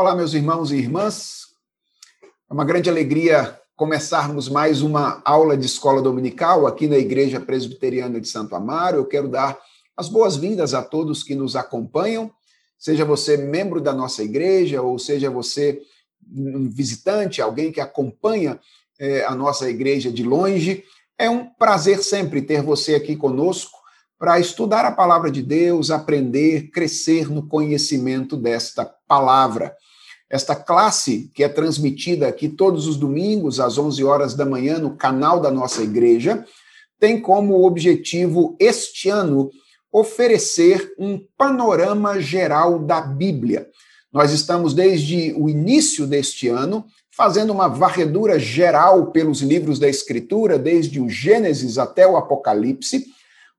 Olá, meus irmãos e irmãs. É uma grande alegria começarmos mais uma aula de escola dominical aqui na Igreja Presbiteriana de Santo Amaro. Eu quero dar as boas-vindas a todos que nos acompanham, seja você membro da nossa igreja ou seja você um visitante, alguém que acompanha é, a nossa igreja de longe. É um prazer sempre ter você aqui conosco para estudar a palavra de Deus, aprender, crescer no conhecimento desta palavra. Esta classe, que é transmitida aqui todos os domingos, às 11 horas da manhã, no canal da nossa igreja, tem como objetivo, este ano, oferecer um panorama geral da Bíblia. Nós estamos, desde o início deste ano, fazendo uma varredura geral pelos livros da Escritura, desde o Gênesis até o Apocalipse,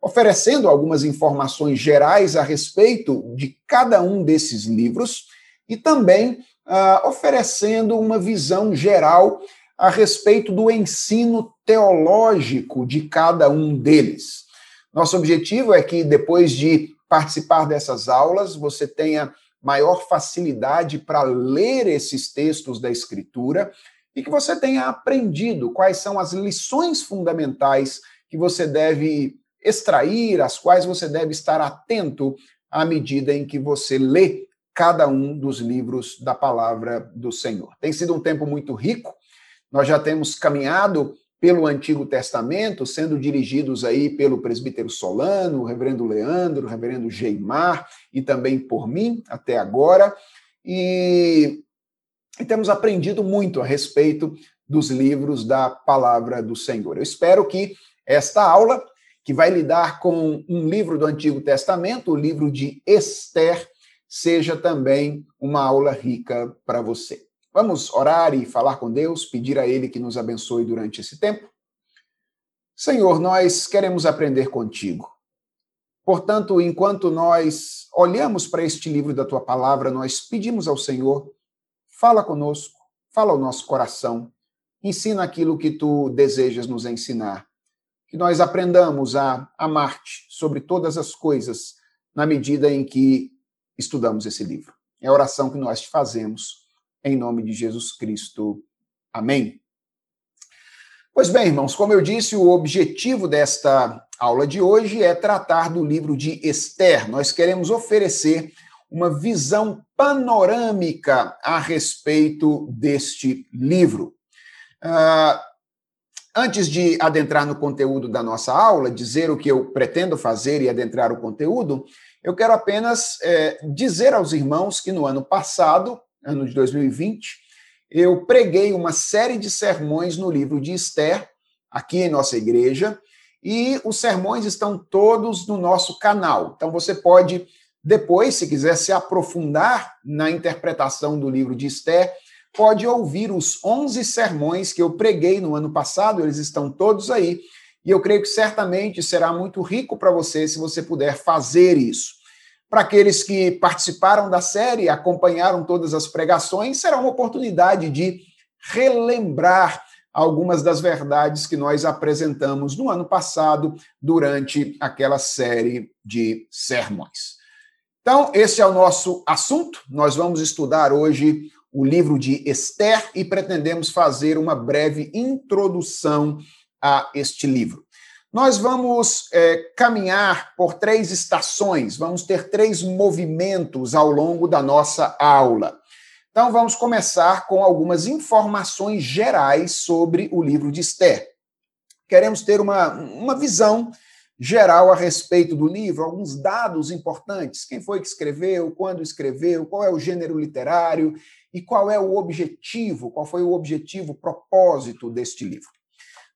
oferecendo algumas informações gerais a respeito de cada um desses livros e também uh, oferecendo uma visão geral a respeito do ensino teológico de cada um deles. Nosso objetivo é que, depois de participar dessas aulas, você tenha maior facilidade para ler esses textos da Escritura e que você tenha aprendido quais são as lições fundamentais que você deve extrair, às quais você deve estar atento à medida em que você lê cada um dos livros da palavra do Senhor. Tem sido um tempo muito rico. Nós já temos caminhado pelo Antigo Testamento, sendo dirigidos aí pelo presbítero Solano, o reverendo Leandro, o reverendo Geimar e também por mim até agora. E, e temos aprendido muito a respeito dos livros da palavra do Senhor. Eu espero que esta aula, que vai lidar com um livro do Antigo Testamento, o livro de Esther, seja também uma aula rica para você. Vamos orar e falar com Deus, pedir a Ele que nos abençoe durante esse tempo? Senhor, nós queremos aprender contigo. Portanto, enquanto nós olhamos para este livro da tua palavra, nós pedimos ao Senhor, fala conosco, fala ao nosso coração, ensina aquilo que tu desejas nos ensinar. Que nós aprendamos a amar-te sobre todas as coisas, na medida em que estudamos esse livro. É a oração que nós te fazemos, em nome de Jesus Cristo. Amém. Pois bem, irmãos, como eu disse, o objetivo desta aula de hoje é tratar do livro de Esther. Nós queremos oferecer uma visão panorâmica a respeito deste livro. Uh, antes de adentrar no conteúdo da nossa aula, dizer o que eu pretendo fazer e adentrar o conteúdo, eu quero apenas é, dizer aos irmãos que no ano passado, ano de 2020, eu preguei uma série de sermões no livro de Esther, aqui em nossa igreja, e os sermões estão todos no nosso canal. Então você pode, depois, se quiser se aprofundar na interpretação do livro de Esther, pode ouvir os 11 sermões que eu preguei no ano passado, eles estão todos aí. E eu creio que certamente será muito rico para você se você puder fazer isso. Para aqueles que participaram da série, acompanharam todas as pregações, será uma oportunidade de relembrar algumas das verdades que nós apresentamos no ano passado durante aquela série de sermões. Então, esse é o nosso assunto. Nós vamos estudar hoje o livro de Esther e pretendemos fazer uma breve introdução a este livro. Nós vamos é, caminhar por três estações, vamos ter três movimentos ao longo da nossa aula. Então, vamos começar com algumas informações gerais sobre o livro de Esther. Queremos ter uma, uma visão geral a respeito do livro, alguns dados importantes: quem foi que escreveu, quando escreveu, qual é o gênero literário e qual é o objetivo, qual foi o objetivo, o propósito deste livro.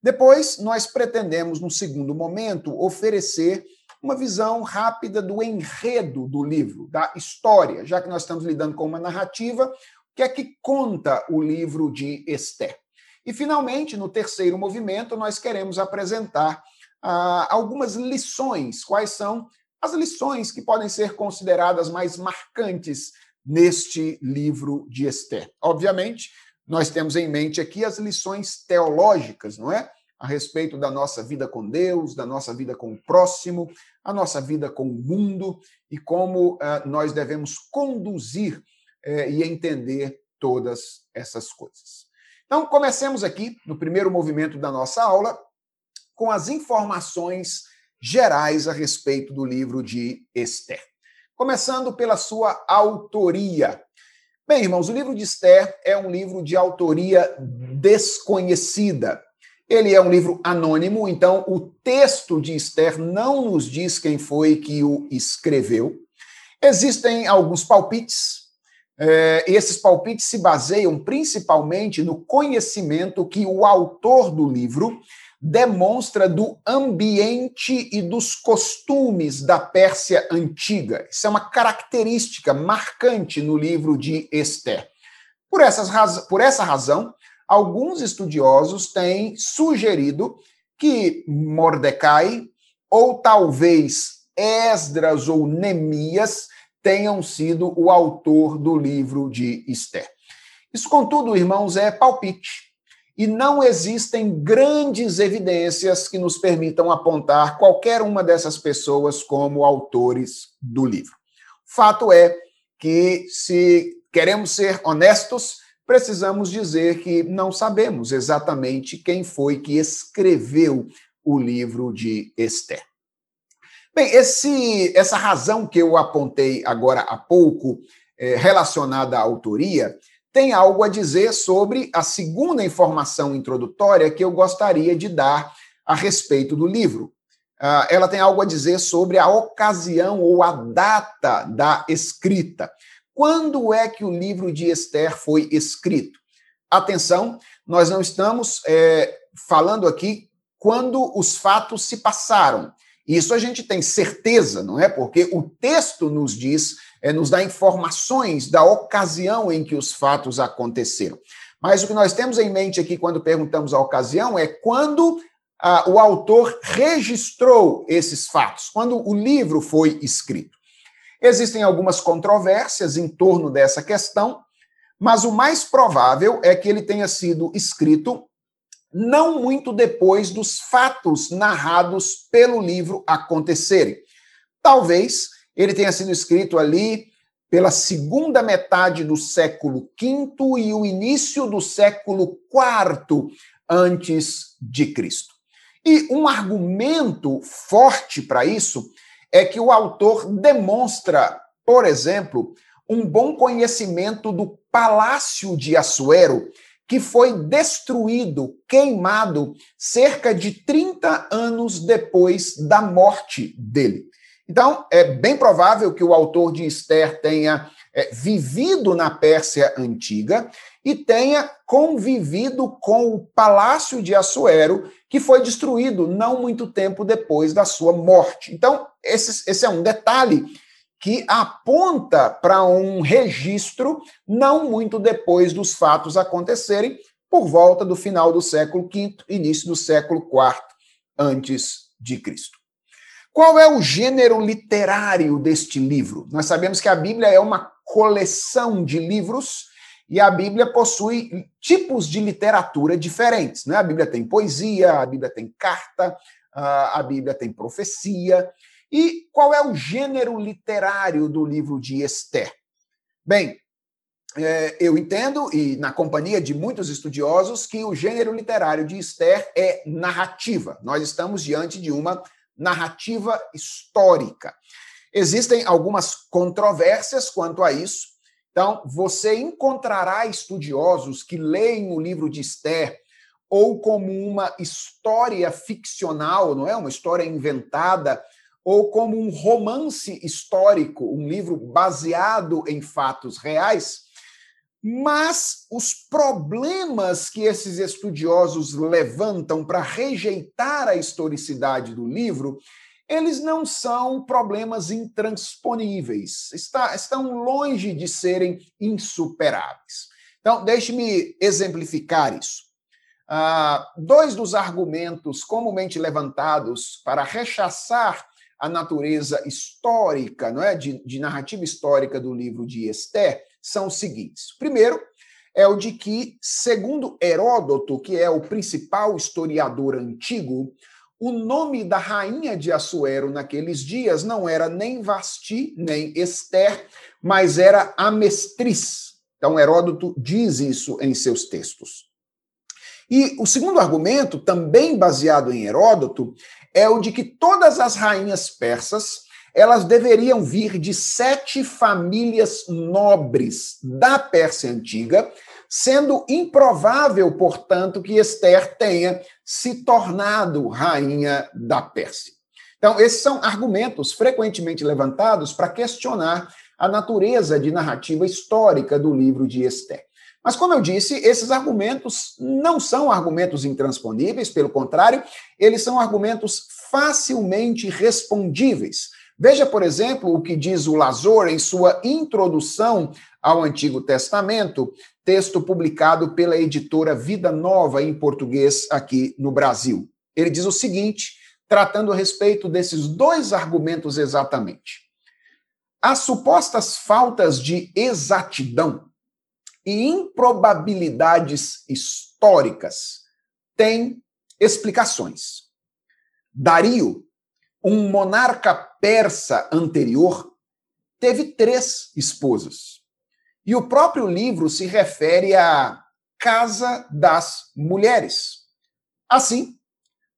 Depois, nós pretendemos, no segundo momento, oferecer uma visão rápida do enredo do livro, da história, já que nós estamos lidando com uma narrativa, o que é que conta o livro de Esther? E, finalmente, no terceiro movimento, nós queremos apresentar ah, algumas lições. Quais são as lições que podem ser consideradas mais marcantes neste livro de Esther? Obviamente, nós temos em mente aqui as lições teológicas, não é? A respeito da nossa vida com Deus, da nossa vida com o próximo, a nossa vida com o mundo e como uh, nós devemos conduzir é, e entender todas essas coisas. Então, comecemos aqui no primeiro movimento da nossa aula com as informações gerais a respeito do livro de Esther. Começando pela sua autoria. Bem, irmãos, o livro de Esther é um livro de autoria desconhecida. Ele é um livro anônimo, então o texto de Esther não nos diz quem foi que o escreveu. Existem alguns palpites. É, esses palpites se baseiam principalmente no conhecimento que o autor do livro demonstra do ambiente e dos costumes da Pérsia antiga. Isso é uma característica marcante no livro de Esther. Por, essas, por essa razão, alguns estudiosos têm sugerido que Mordecai, ou talvez Esdras ou Neemias, tenham sido o autor do livro de Esther. Isso, contudo, irmãos, é palpite e não existem grandes evidências que nos permitam apontar qualquer uma dessas pessoas como autores do livro. Fato é que, se queremos ser honestos, precisamos dizer que não sabemos exatamente quem foi que escreveu o livro de Esther. Bem, esse, essa razão que eu apontei agora há pouco, é, relacionada à autoria, tem algo a dizer sobre a segunda informação introdutória que eu gostaria de dar a respeito do livro. Uh, ela tem algo a dizer sobre a ocasião ou a data da escrita. Quando é que o livro de Esther foi escrito? Atenção, nós não estamos é, falando aqui quando os fatos se passaram. Isso a gente tem certeza, não é? Porque o texto nos diz é, nos dá informações da ocasião em que os fatos aconteceram. Mas o que nós temos em mente aqui quando perguntamos a ocasião é quando o autor registrou esses fatos, quando o livro foi escrito. Existem algumas controvérsias em torno dessa questão, mas o mais provável é que ele tenha sido escrito não muito depois dos fatos narrados pelo livro acontecerem. Talvez ele tenha sido escrito ali pela segunda metade do século V e o início do século IV antes de Cristo. E um argumento forte para isso é que o autor demonstra, por exemplo, um bom conhecimento do palácio de Assuero, que foi destruído, queimado, cerca de 30 anos depois da morte dele. Então, é bem provável que o autor de Esther tenha é, vivido na Pérsia antiga e tenha convivido com o palácio de Assuero, que foi destruído não muito tempo depois da sua morte. Então, esse, esse é um detalhe que aponta para um registro não muito depois dos fatos acontecerem, por volta do final do século V, início do século IV antes de Cristo. Qual é o gênero literário deste livro? Nós sabemos que a Bíblia é uma coleção de livros e a Bíblia possui tipos de literatura diferentes. Né? A Bíblia tem poesia, a Bíblia tem carta, a Bíblia tem profecia. E qual é o gênero literário do livro de Esther? Bem, é, eu entendo, e na companhia de muitos estudiosos, que o gênero literário de Esther é narrativa. Nós estamos diante de uma narrativa histórica. Existem algumas controvérsias quanto a isso. Então, você encontrará estudiosos que leem o livro de Esther ou como uma história ficcional, não é? Uma história inventada, ou como um romance histórico, um livro baseado em fatos reais, mas os problemas que esses estudiosos levantam para rejeitar a historicidade do livro, eles não são problemas intransponíveis, está, estão longe de serem insuperáveis. Então, deixe-me exemplificar isso. Ah, dois dos argumentos comumente levantados para rechaçar a natureza histórica, não é, de, de narrativa histórica do livro de Esther, são os seguintes. Primeiro é o de que, segundo Heródoto, que é o principal historiador antigo, o nome da rainha de Assuero naqueles dias não era nem Vasti, nem Esther, mas era Amestriz. Então, Heródoto diz isso em seus textos. E o segundo argumento, também baseado em Heródoto, é o de que todas as rainhas persas elas deveriam vir de sete famílias nobres da Pérsia Antiga, sendo improvável, portanto, que Esther tenha se tornado rainha da Pérsia. Então, esses são argumentos frequentemente levantados para questionar a natureza de narrativa histórica do livro de Esther. Mas, como eu disse, esses argumentos não são argumentos intransponíveis, pelo contrário, eles são argumentos facilmente respondíveis. Veja, por exemplo, o que diz o Lazor em sua introdução ao Antigo Testamento, texto publicado pela editora Vida Nova em português aqui no Brasil. Ele diz o seguinte, tratando a respeito desses dois argumentos exatamente. As supostas faltas de exatidão e improbabilidades históricas têm explicações. Dario, um monarca persa anterior, teve três esposas. E o próprio livro se refere à Casa das Mulheres. Assim,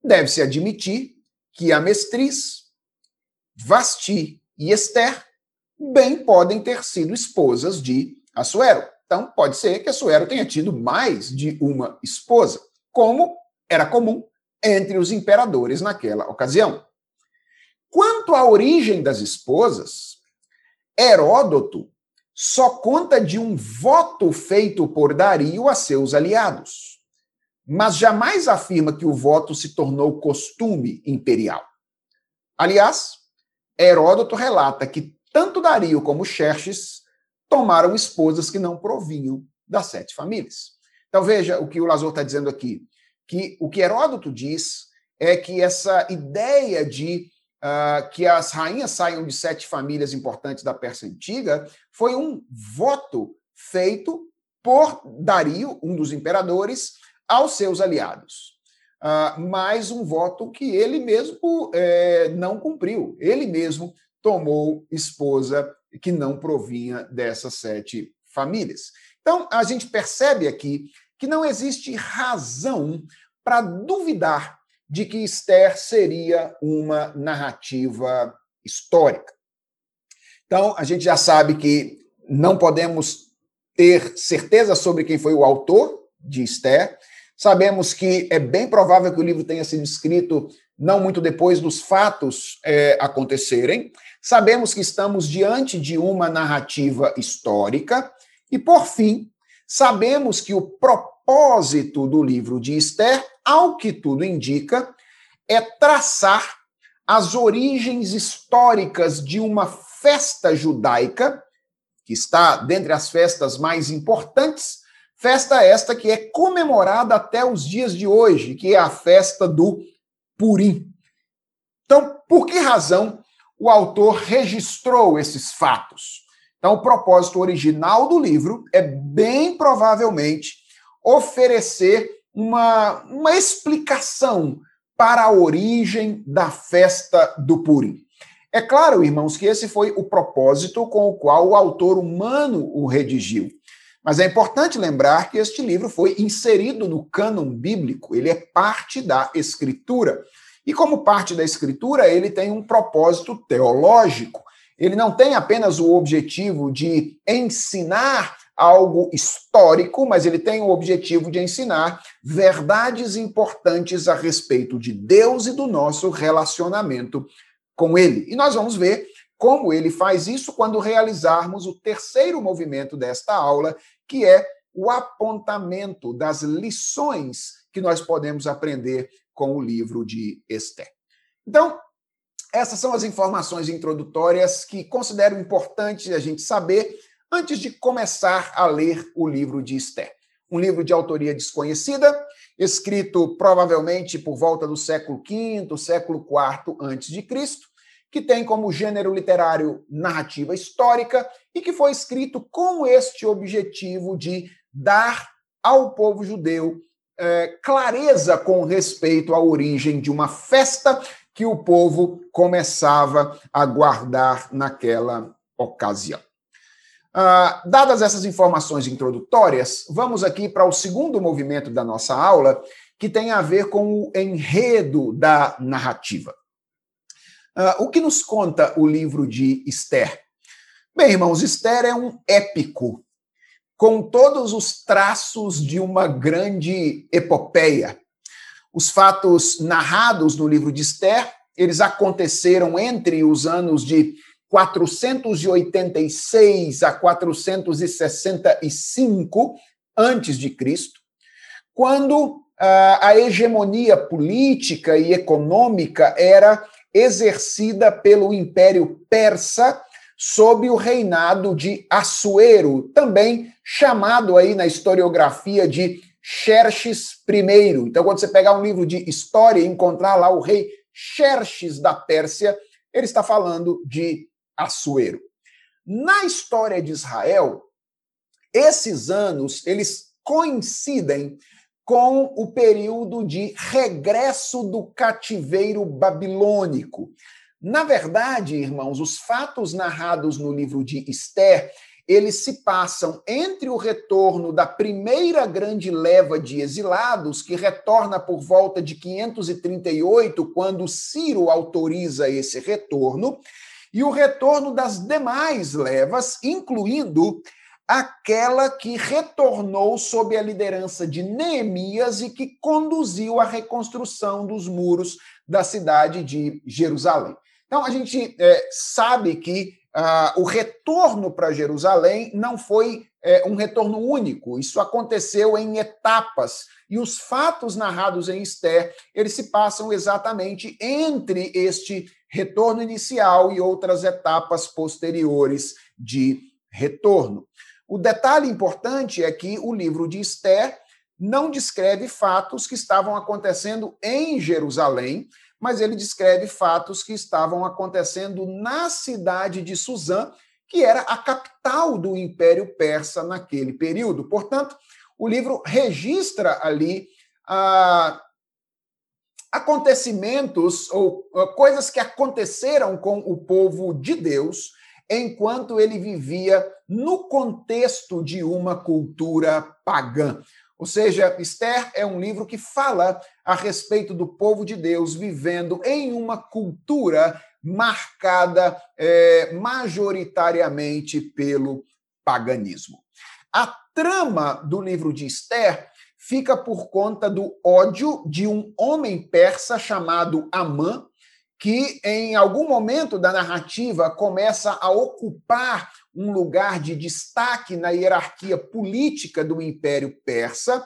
deve-se admitir que a mestriz, Vasti e Esther bem podem ter sido esposas de Assuero. Então, pode ser que Assuero tenha tido mais de uma esposa, como era comum entre os imperadores naquela ocasião. Quanto à origem das esposas, Heródoto só conta de um voto feito por Dario a seus aliados, mas jamais afirma que o voto se tornou costume imperial. Aliás, Heródoto relata que tanto Dario como Xerxes tomaram esposas que não provinham das sete famílias. Então veja o que o Lazor está dizendo aqui, que o que Heródoto diz é que essa ideia de que as rainhas saiam de sete famílias importantes da Pérsia Antiga foi um voto feito por Dario, um dos imperadores, aos seus aliados. Uh, mas um voto que ele mesmo eh, não cumpriu. Ele mesmo tomou esposa que não provinha dessas sete famílias. Então, a gente percebe aqui que não existe razão para duvidar de que Esther seria uma narrativa histórica. Então, a gente já sabe que não podemos ter certeza sobre quem foi o autor de Esther. Sabemos que é bem provável que o livro tenha sido escrito não muito depois dos fatos é, acontecerem. Sabemos que estamos diante de uma narrativa histórica. E, por fim, sabemos que o propósito do livro de Esther ao que tudo indica, é traçar as origens históricas de uma festa judaica, que está dentre as festas mais importantes, festa esta que é comemorada até os dias de hoje, que é a festa do Purim. Então, por que razão o autor registrou esses fatos? Então, o propósito original do livro é bem provavelmente oferecer uma, uma explicação para a origem da festa do Purim. É claro, irmãos, que esse foi o propósito com o qual o autor humano o redigiu. Mas é importante lembrar que este livro foi inserido no cânon bíblico, ele é parte da escritura. E como parte da escritura, ele tem um propósito teológico. Ele não tem apenas o objetivo de ensinar algo histórico, mas ele tem o objetivo de ensinar verdades importantes a respeito de Deus e do nosso relacionamento com Ele. E nós vamos ver como ele faz isso quando realizarmos o terceiro movimento desta aula, que é o apontamento das lições que nós podemos aprender com o livro de Esther. Então, essas são as informações introdutórias que considero importante a gente saber antes de começar a ler o livro de Esther. Um livro de autoria desconhecida, escrito provavelmente por volta do século V, século IV antes de Cristo, que tem como gênero literário narrativa histórica e que foi escrito com este objetivo de dar ao povo judeu é, clareza com respeito à origem de uma festa que o povo começava a guardar naquela ocasião. Ah, dadas essas informações introdutórias, vamos aqui para o segundo movimento da nossa aula, que tem a ver com o enredo da narrativa. Ah, o que nos conta o livro de Esther? Bem, irmãos, Esther é um épico, com todos os traços de uma grande epopeia. Os fatos narrados no livro de Esther, eles aconteceram entre os anos de 486 a 465 antes de Cristo, quando ah, a hegemonia política e econômica era exercida pelo Império Persa sob o reinado de Assuero, também chamado aí na historiografia de Xerxes I. Então, quando você pegar um livro de história e encontrar lá o rei Xerxes da Pérsia, ele está falando de Assuero. Na história de Israel, esses anos eles coincidem com o período de regresso do cativeiro babilônico. Na verdade, irmãos, os fatos narrados no livro de Esther, eles se passam entre o retorno da primeira grande leva de exilados, que retorna por volta de 538, quando Ciro autoriza esse retorno, e o retorno das demais levas, incluindo aquela que retornou sob a liderança de Neemias e que conduziu a reconstrução dos muros da cidade de Jerusalém. Então, a gente é, sabe que ah, o retorno para Jerusalém não foi é, um retorno único, isso aconteceu em etapas. E os fatos narrados em Esther, eles se passam exatamente entre este retorno inicial e outras etapas posteriores de retorno. O detalhe importante é que o livro de Esther não descreve fatos que estavam acontecendo em Jerusalém, mas ele descreve fatos que estavam acontecendo na cidade de Suzã, que era a capital do Império Persa naquele período. Portanto, o livro registra ali ah, acontecimentos ou coisas que aconteceram com o povo de Deus enquanto ele vivia no contexto de uma cultura pagã. Ou seja, Esther é um livro que fala a respeito do povo de Deus vivendo em uma cultura marcada é, majoritariamente pelo paganismo. A trama do livro de Esther fica por conta do ódio de um homem persa chamado Amã, que em algum momento da narrativa começa a ocupar um lugar de destaque na hierarquia política do Império Persa,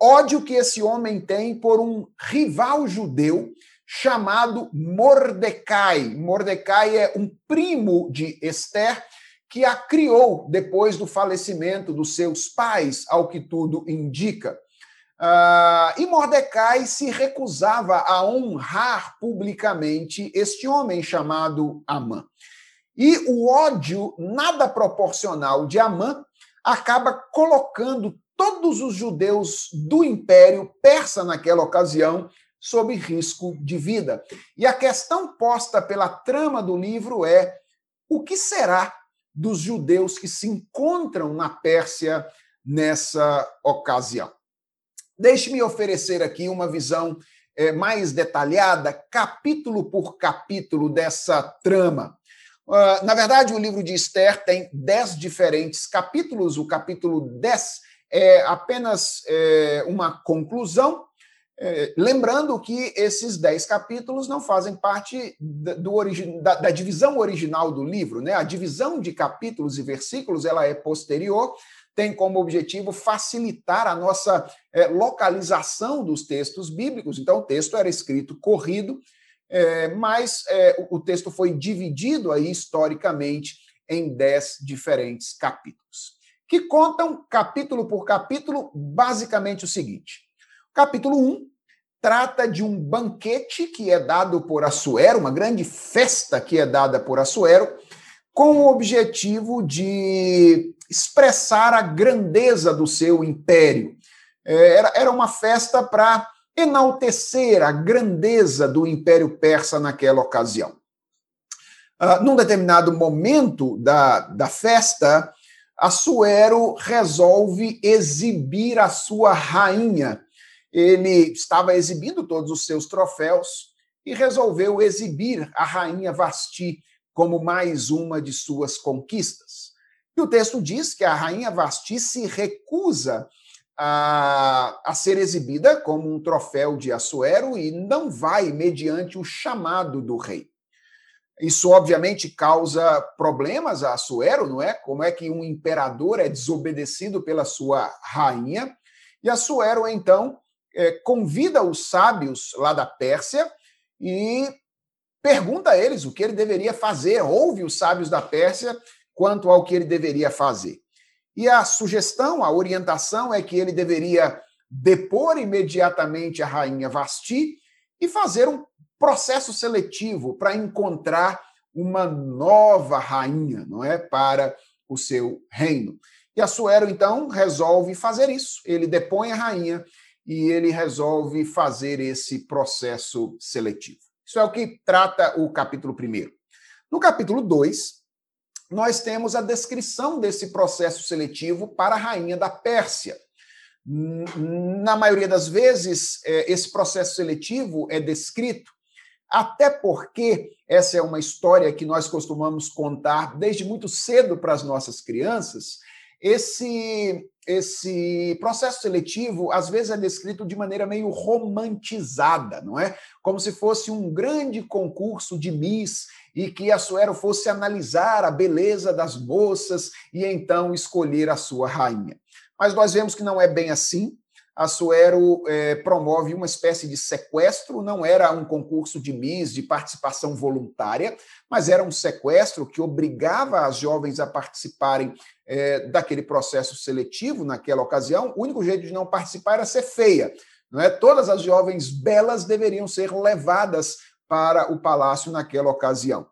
ódio que esse homem tem por um rival judeu chamado Mordecai. Mordecai é um primo de Esther que a criou depois do falecimento dos seus pais, ao que tudo indica. Uh, e Mordecai se recusava a honrar publicamente este homem chamado Amã. E o ódio nada proporcional de Amã acaba colocando todos os judeus do Império Persa naquela ocasião sob risco de vida. E a questão posta pela trama do livro é: o que será dos judeus que se encontram na Pérsia nessa ocasião? Deixe-me oferecer aqui uma visão é, mais detalhada, capítulo por capítulo, dessa trama. Uh, na verdade, o livro de Esther tem dez diferentes capítulos. O capítulo 10 é apenas é, uma conclusão, é, lembrando que esses dez capítulos não fazem parte do origi da, da, divisão original do livro. Né? A divisão de capítulos e versículos ela é posterior, tem como objetivo facilitar a nossa é, localização dos textos bíblicos. Então, o texto era escrito corrido, é, mas é, o texto foi dividido aí historicamente em dez diferentes capítulos, que contam, capítulo por capítulo, basicamente o seguinte: capítulo 1 um, trata de um banquete que é dado por Assuero, uma grande festa que é dada por Assuero, com o objetivo de expressar a grandeza do seu império. É, era, era uma festa para enaltecer a grandeza do Império Persa naquela ocasião. Uh, num determinado momento da, da festa, Assuero resolve exibir a sua rainha. Ele estava exibindo todos os seus troféus e resolveu exibir a rainha Vasti como mais uma de suas conquistas. E o texto diz que a rainha Vasti se recusa a, a ser exibida como um troféu de Assuero e não vai mediante o chamado do rei. Isso, obviamente, causa problemas a Assuero, não é? Como é que um imperador é desobedecido pela sua rainha? E Assuero, então, é, convida os sábios lá da Pérsia e pergunta a eles o que ele deveria fazer, ouve os sábios da Pérsia quanto ao que ele deveria fazer. E a sugestão, a orientação é que ele deveria depor imediatamente a rainha Vasti e fazer um processo seletivo para encontrar uma nova rainha, não é, para o seu reino. E Assuero então resolve fazer isso. Ele depõe a rainha e ele resolve fazer esse processo seletivo. Isso é o que trata o capítulo 1. No capítulo 2, nós temos a descrição desse processo seletivo para a rainha da Pérsia. Na maioria das vezes, é, esse processo seletivo é descrito, até porque essa é uma história que nós costumamos contar desde muito cedo para as nossas crianças. Esse, esse processo seletivo, às vezes, é descrito de maneira meio romantizada, não é? Como se fosse um grande concurso de Miss e que Assuero fosse analisar a beleza das moças e então escolher a sua rainha. Mas nós vemos que não é bem assim. Assuero é, promove uma espécie de sequestro, não era um concurso de Miss, de participação voluntária, mas era um sequestro que obrigava as jovens a participarem é, daquele processo seletivo naquela ocasião. O único jeito de não participar era ser feia. Não é? Todas as jovens belas deveriam ser levadas para o palácio naquela ocasião.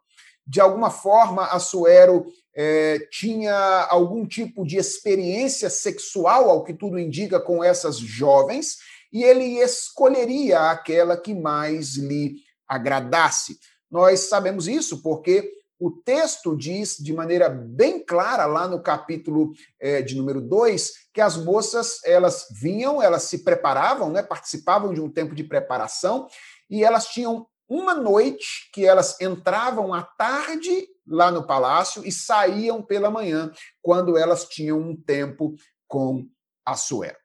De alguma forma, Assuero é, tinha algum tipo de experiência sexual, ao que tudo indica, com essas jovens, e ele escolheria aquela que mais lhe agradasse. Nós sabemos isso porque o texto diz de maneira bem clara, lá no capítulo é, de número 2, que as moças elas vinham, elas se preparavam, né, participavam de um tempo de preparação, e elas tinham uma noite que elas entravam à tarde lá no palácio e saíam pela manhã, quando elas tinham um tempo com Assuero.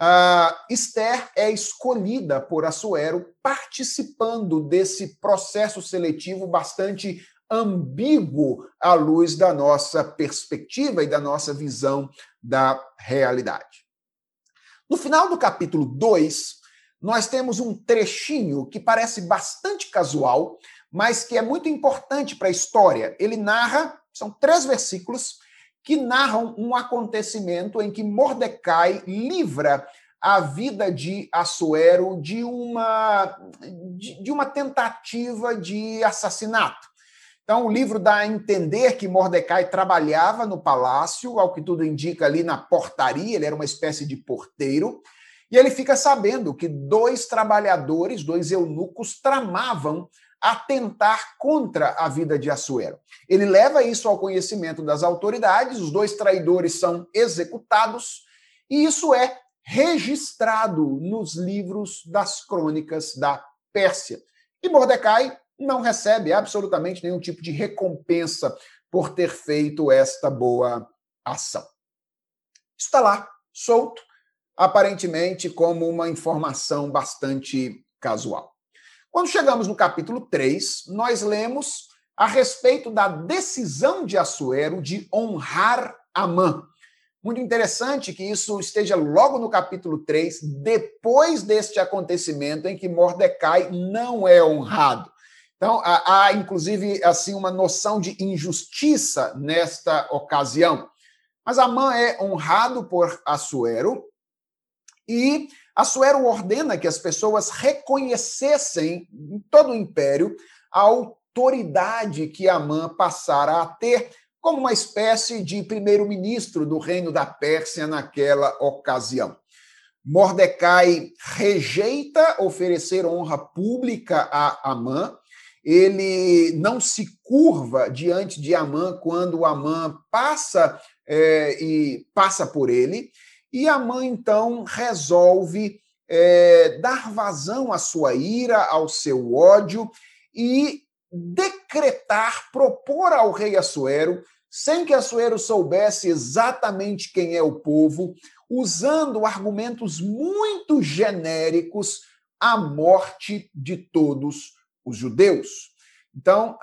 Uh, Esther é escolhida por Assuero participando desse processo seletivo bastante ambíguo à luz da nossa perspectiva e da nossa visão da realidade. No final do capítulo 2, nós temos um trechinho que parece bastante casual, mas que é muito importante para a história. Ele narra, são três versículos, que narram um acontecimento em que Mordecai livra a vida de Assuero de uma, de, de uma tentativa de assassinato. Então, o livro dá a entender que Mordecai trabalhava no palácio, ao que tudo indica ali na portaria, ele era uma espécie de porteiro, e ele fica sabendo que dois trabalhadores, dois eunucos, tramavam atentar contra a vida de Assuero. Ele leva isso ao conhecimento das autoridades, os dois traidores são executados, e isso é registrado nos livros das crônicas da Pérsia. E Mordecai não recebe absolutamente nenhum tipo de recompensa por ter feito esta boa ação. Está lá, solto, aparentemente como uma informação bastante casual. Quando chegamos no capítulo 3, nós lemos a respeito da decisão de Assuero de honrar Amã. Muito interessante que isso esteja logo no capítulo 3, depois deste acontecimento em que Mordecai não é honrado. Então, há, inclusive assim uma noção de injustiça nesta ocasião. Mas Amã é honrado por Assuero, e Assuero ordena que as pessoas reconhecessem em todo o império a autoridade que Amã passara a ter como uma espécie de primeiro-ministro do reino da Pérsia naquela ocasião. Mordecai rejeita oferecer honra pública a Amã, ele não se curva diante de Amã quando Amã passa é, e passa por ele, e Amã então resolve é, dar vazão à sua ira, ao seu ódio e decretar, propor ao rei Assuero, sem que Assuero soubesse exatamente quem é o povo, usando argumentos muito genéricos, a morte de todos os judeus. Então,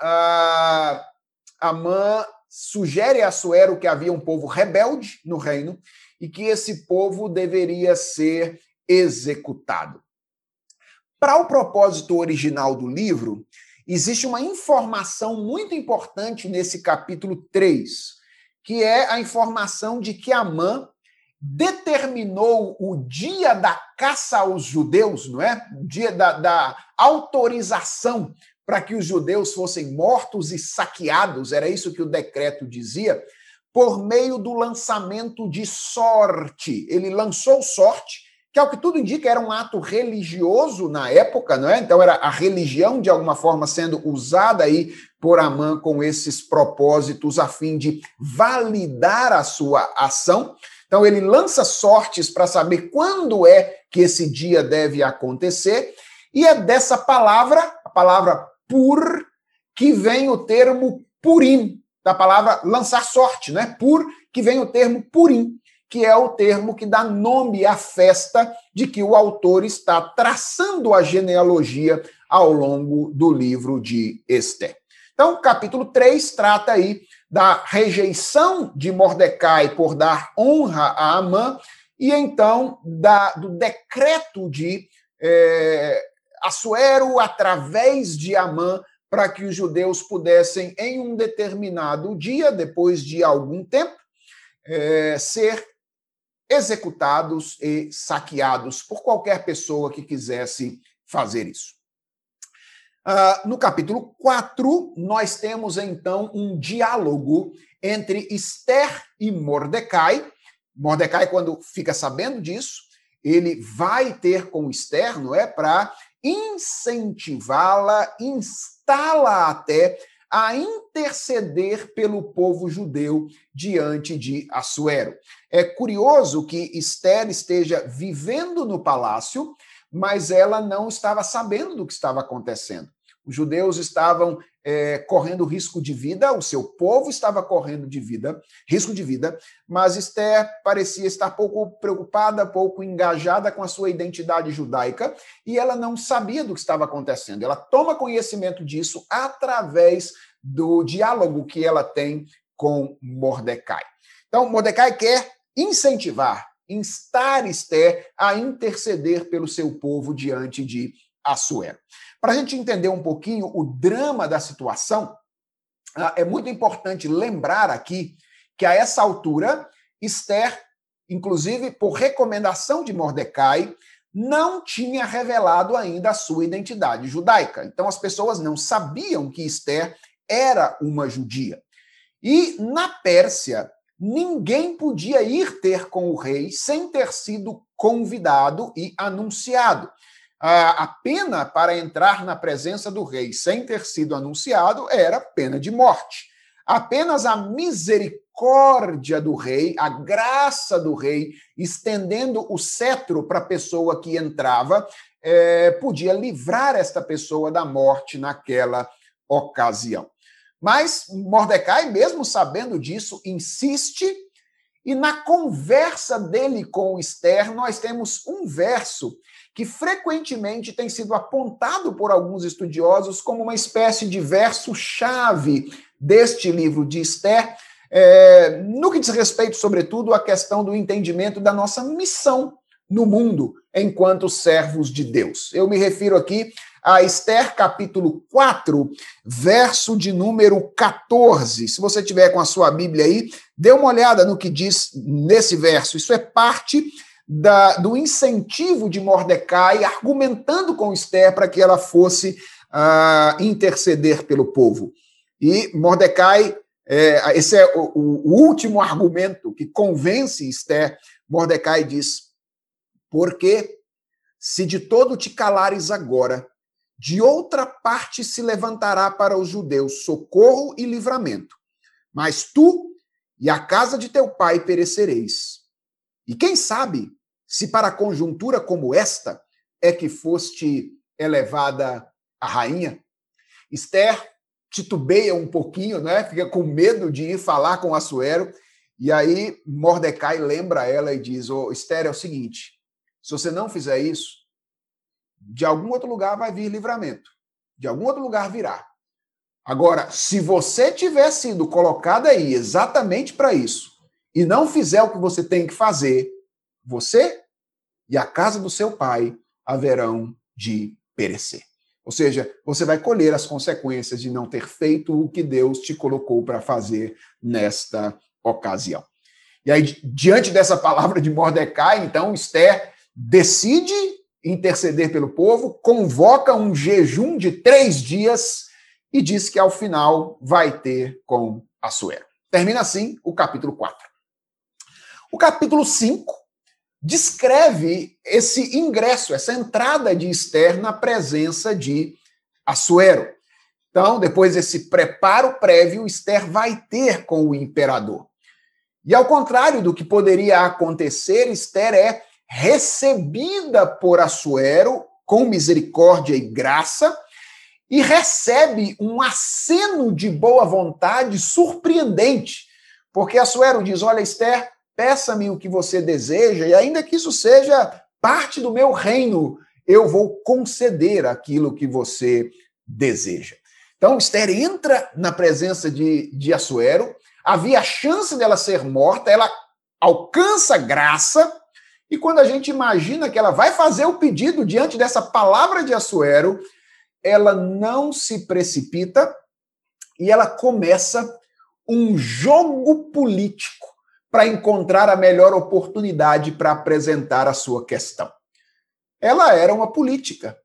Amã sugere a Assuero que havia um povo rebelde no reino e que esse povo deveria ser executado. Para o propósito original do livro, existe uma informação muito importante nesse capítulo 3, que é a informação de que Amã determinou o dia da caça aos judeus, não é? O dia da, da autorização para que os judeus fossem mortos e saqueados, era isso que o decreto dizia, por meio do lançamento de sorte. Ele lançou sorte, que é o que tudo indica era um ato religioso na época, não é? Então era a religião de alguma forma sendo usada aí por Amã com esses propósitos a fim de validar a sua ação. Então ele lança sortes para saber quando é que esse dia deve acontecer, e é dessa palavra, a palavra pur, que vem o termo purim, da palavra lançar sorte, né? Pur, que vem o termo purim, que é o termo que dá nome à festa de que o autor está traçando a genealogia ao longo do livro de Esther. Então, capítulo 3 trata aí da rejeição de Mordecai por dar honra a Amã, e então da, do decreto de é, Assuero, através de Amã, para que os judeus pudessem, em um determinado dia, depois de algum tempo, é, ser executados e saqueados por qualquer pessoa que quisesse fazer isso. Uh, no capítulo 4, nós temos então um diálogo entre Esther e Mordecai. Mordecai, quando fica sabendo disso, ele vai ter com Esther, não é? Para incentivá-la, instá-la até a interceder pelo povo judeu diante de Assuero. É curioso que Esther esteja vivendo no palácio, mas ela não estava sabendo do que estava acontecendo. Os judeus estavam é, correndo risco de vida, o seu povo estava correndo de vida, risco de vida, mas Esther parecia estar pouco preocupada, pouco engajada com a sua identidade judaica e ela não sabia do que estava acontecendo. Ela toma conhecimento disso através do diálogo que ela tem com Mordecai. Então, Mordecai quer incentivar, instar Esther a interceder pelo seu povo diante de Assuero. Para a gente entender um pouquinho o drama da situação, ah, é muito importante lembrar aqui que a essa altura, Esther, inclusive por recomendação de Mordecai, não tinha revelado ainda a sua identidade judaica. Então as pessoas não sabiam que Esther era uma judia. E na Pérsia, ninguém podia ir ter com o rei sem ter sido convidado e anunciado a, pena para entrar na presença do rei sem ter sido anunciado era pena de morte. Apenas a misericórdia do rei, a graça do rei, estendendo o cetro para a pessoa que entrava, é, podia livrar esta pessoa da morte naquela ocasião. Mas Mordecai, mesmo sabendo disso, insiste, e na conversa dele com Esther, nós temos um verso que frequentemente tem sido apontado por alguns estudiosos como uma espécie de verso-chave deste livro de Esther, é, no que diz respeito, sobretudo, à questão do entendimento da nossa missão no mundo enquanto servos de Deus. Eu me refiro aqui a Esther, capítulo 4, verso de número 14. Se você tiver com a sua Bíblia aí, dê uma olhada no que diz nesse verso. Isso é parte da, do incentivo de Mordecai, argumentando com Esther para que ela fosse uh, interceder pelo povo. E Mordecai, é, esse é o, o último argumento que convence Esther. Mordecai diz: Porque se de todo te calares agora, de outra parte se levantará para os judeus socorro e livramento. Mas tu e a casa de teu pai perecereis. E quem sabe se para conjuntura como esta é que foste elevada a rainha? Esther titubeia um pouquinho, né? Fica com medo de ir falar com Assuero. E aí Mordecai lembra ela e diz: "Ô, oh, Esther, é o seguinte, se você não fizer isso, de algum outro lugar vai vir livramento. De algum outro lugar virá. Agora, se você tiver sido colocado aí exatamente para isso e não fizer o que você tem que fazer, você e a casa do seu pai haverão de perecer. Ou seja, você vai colher as consequências de não ter feito o que Deus te colocou para fazer nesta ocasião. E aí, diante dessa palavra de Mordecai, então, Esther decide interceder pelo povo, convoca um jejum de três dias e diz que ao final vai ter com Assuero. Termina assim o capítulo 4. O capítulo 5 descreve esse ingresso, essa entrada de Esther na presença de Assuero. Então, depois desse preparo prévio, Esther vai ter com o imperador. E ao contrário do que poderia acontecer, Esther é recebida por Assuero com misericórdia e graça e recebe um aceno de boa vontade surpreendente, porque Assuero diz: Olha, Esther, peça-me o que você deseja, e ainda que isso seja parte do meu reino, eu vou conceder aquilo que você deseja. Então, Esther entra na presença de, de Assuero, havia a chance dela ser morta, ela alcança graça, e quando a gente imagina que ela vai fazer o pedido diante dessa palavra de Assuero, ela não se precipita e ela começa um jogo político para encontrar a melhor oportunidade para apresentar a sua questão. Ela era uma política.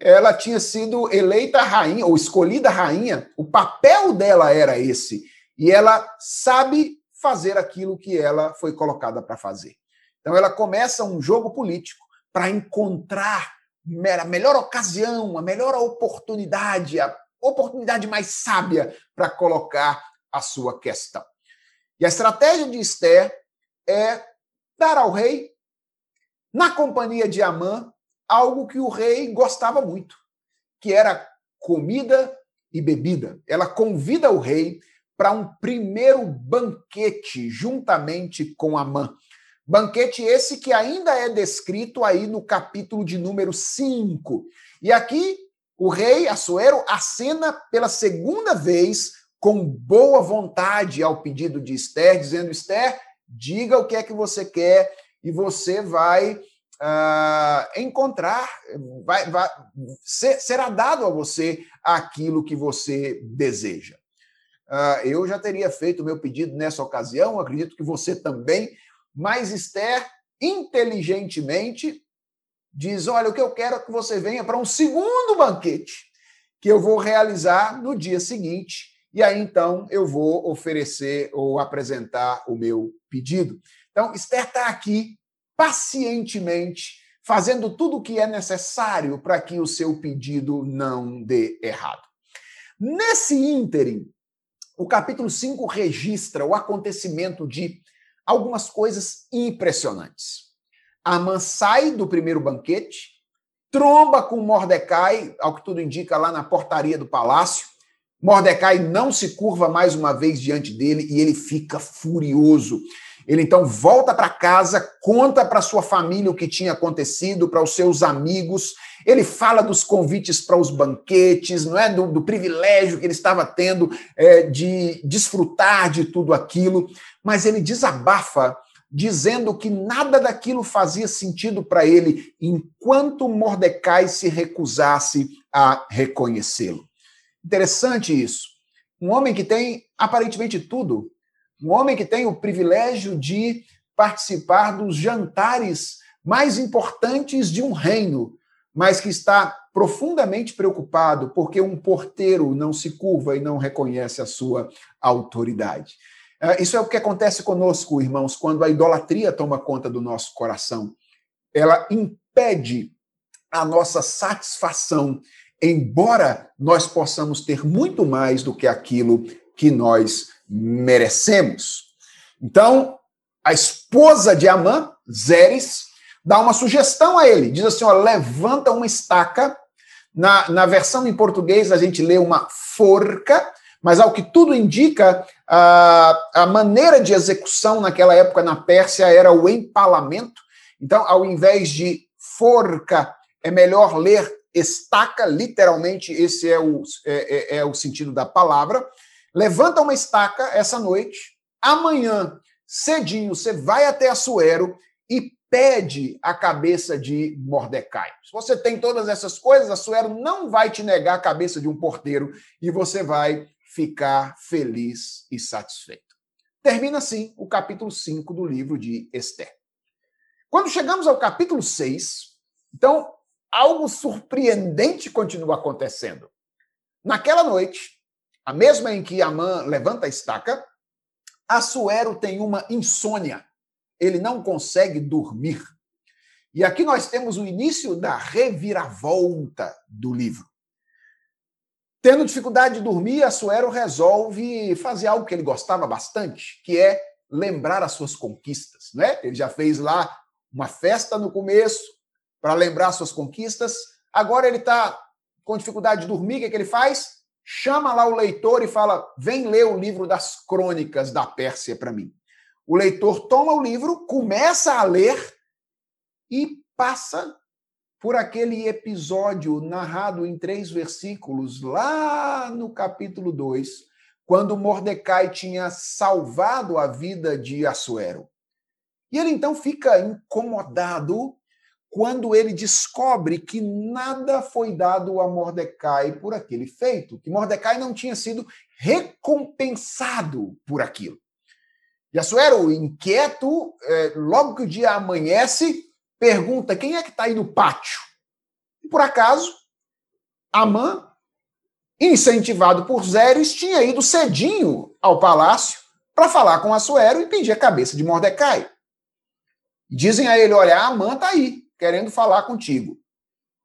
Ela tinha sido eleita rainha ou escolhida rainha, o papel dela era esse. E ela sabe fazer aquilo que ela foi colocada para fazer. Então ela começa um jogo político para encontrar a melhor ocasião, a melhor oportunidade, a oportunidade mais sábia para colocar a sua questão. E a estratégia de Esther é dar ao rei, na companhia de Amã, algo que o rei gostava muito, que era comida e bebida. Ela convida o rei para um primeiro banquete juntamente com Amã. Banquete esse que ainda é descrito aí no capítulo de número 5. E aqui o rei Assuero acena pela segunda vez com boa vontade ao pedido de Esther, dizendo: Esther, diga o que é que você quer e você vai uh, encontrar, vai, vai ser, será dado a você aquilo que você deseja. Uh, eu já teria feito o meu pedido nessa ocasião, acredito que você também mas Esther, inteligentemente, diz: Olha, o que eu quero é que você venha para um segundo banquete que eu vou realizar no dia seguinte. E aí então eu vou oferecer ou apresentar o meu pedido. Então, Esther está aqui pacientemente fazendo tudo o que é necessário para que o seu pedido não dê errado. Nesse ínterim, o capítulo 5 registra o acontecimento de algumas coisas impressionantes. Amã sai do primeiro banquete, tromba com Mordecai, ao que tudo indica, lá na portaria do palácio. Mordecai não se curva mais uma vez diante dele e ele fica furioso. Ele então volta para casa, conta para sua família o que tinha acontecido, para os seus amigos. Ele fala dos convites para os banquetes, não é do, do privilégio que ele estava tendo é, de desfrutar de tudo aquilo mas ele desabafa dizendo que nada daquilo fazia sentido para ele enquanto Mordecai se recusasse a reconhecê-lo. Interessante isso. Um homem que tem aparentemente tudo, um homem que tem o privilégio de participar dos jantares mais importantes de um reino, mas que está profundamente preocupado porque um porteiro não se curva e não reconhece a sua autoridade. É, isso é o que acontece conosco, irmãos, quando a idolatria toma conta do nosso coração. ela impede a nossa satisfação, embora nós possamos ter muito mais do que aquilo que nós merecemos. Então, a esposa de Amã, Zeres, dá uma sugestão a ele. Diz assim: ó, levanta uma estaca. Na, na versão em português, a gente lê uma forca, mas ao que tudo indica, a, a maneira de execução naquela época na Pérsia era o empalamento. Então, ao invés de forca, é melhor ler estaca, literalmente, esse é o, é, é, é o sentido da palavra. Levanta uma estaca essa noite, amanhã, cedinho, você vai até Assuero e pede a cabeça de Mordecai. Se você tem todas essas coisas, Assuero não vai te negar a cabeça de um porteiro e você vai ficar feliz e satisfeito. Termina assim o capítulo 5 do livro de Esther. Quando chegamos ao capítulo 6, então algo surpreendente continua acontecendo. Naquela noite, a mesma em que Amã levanta a estaca, Assuero tem uma insônia. Ele não consegue dormir. E aqui nós temos o início da reviravolta do livro. Tendo dificuldade de dormir, Assuero resolve fazer algo que ele gostava bastante, que é lembrar as suas conquistas. Né? Ele já fez lá uma festa no começo para lembrar as suas conquistas. Agora ele está com dificuldade de dormir, o que, é que ele faz? chama lá o leitor e fala: vem ler o livro das crônicas da Pérsia para mim. O leitor toma o livro, começa a ler e passa por aquele episódio narrado em três versículos, lá no capítulo 2, quando Mordecai tinha salvado a vida de Assuero. E ele então fica incomodado quando ele descobre que nada foi dado a Mordecai por aquele feito, que Mordecai não tinha sido recompensado por aquilo. E Assuero, inquieto, é, logo que o dia amanhece, pergunta quem é que está aí no pátio. E por acaso, Amã, incentivado por Zeres, tinha ido cedinho ao palácio para falar com Assuero e pedir a cabeça de Mordecai. Dizem a ele: olha, Amã está aí querendo falar contigo.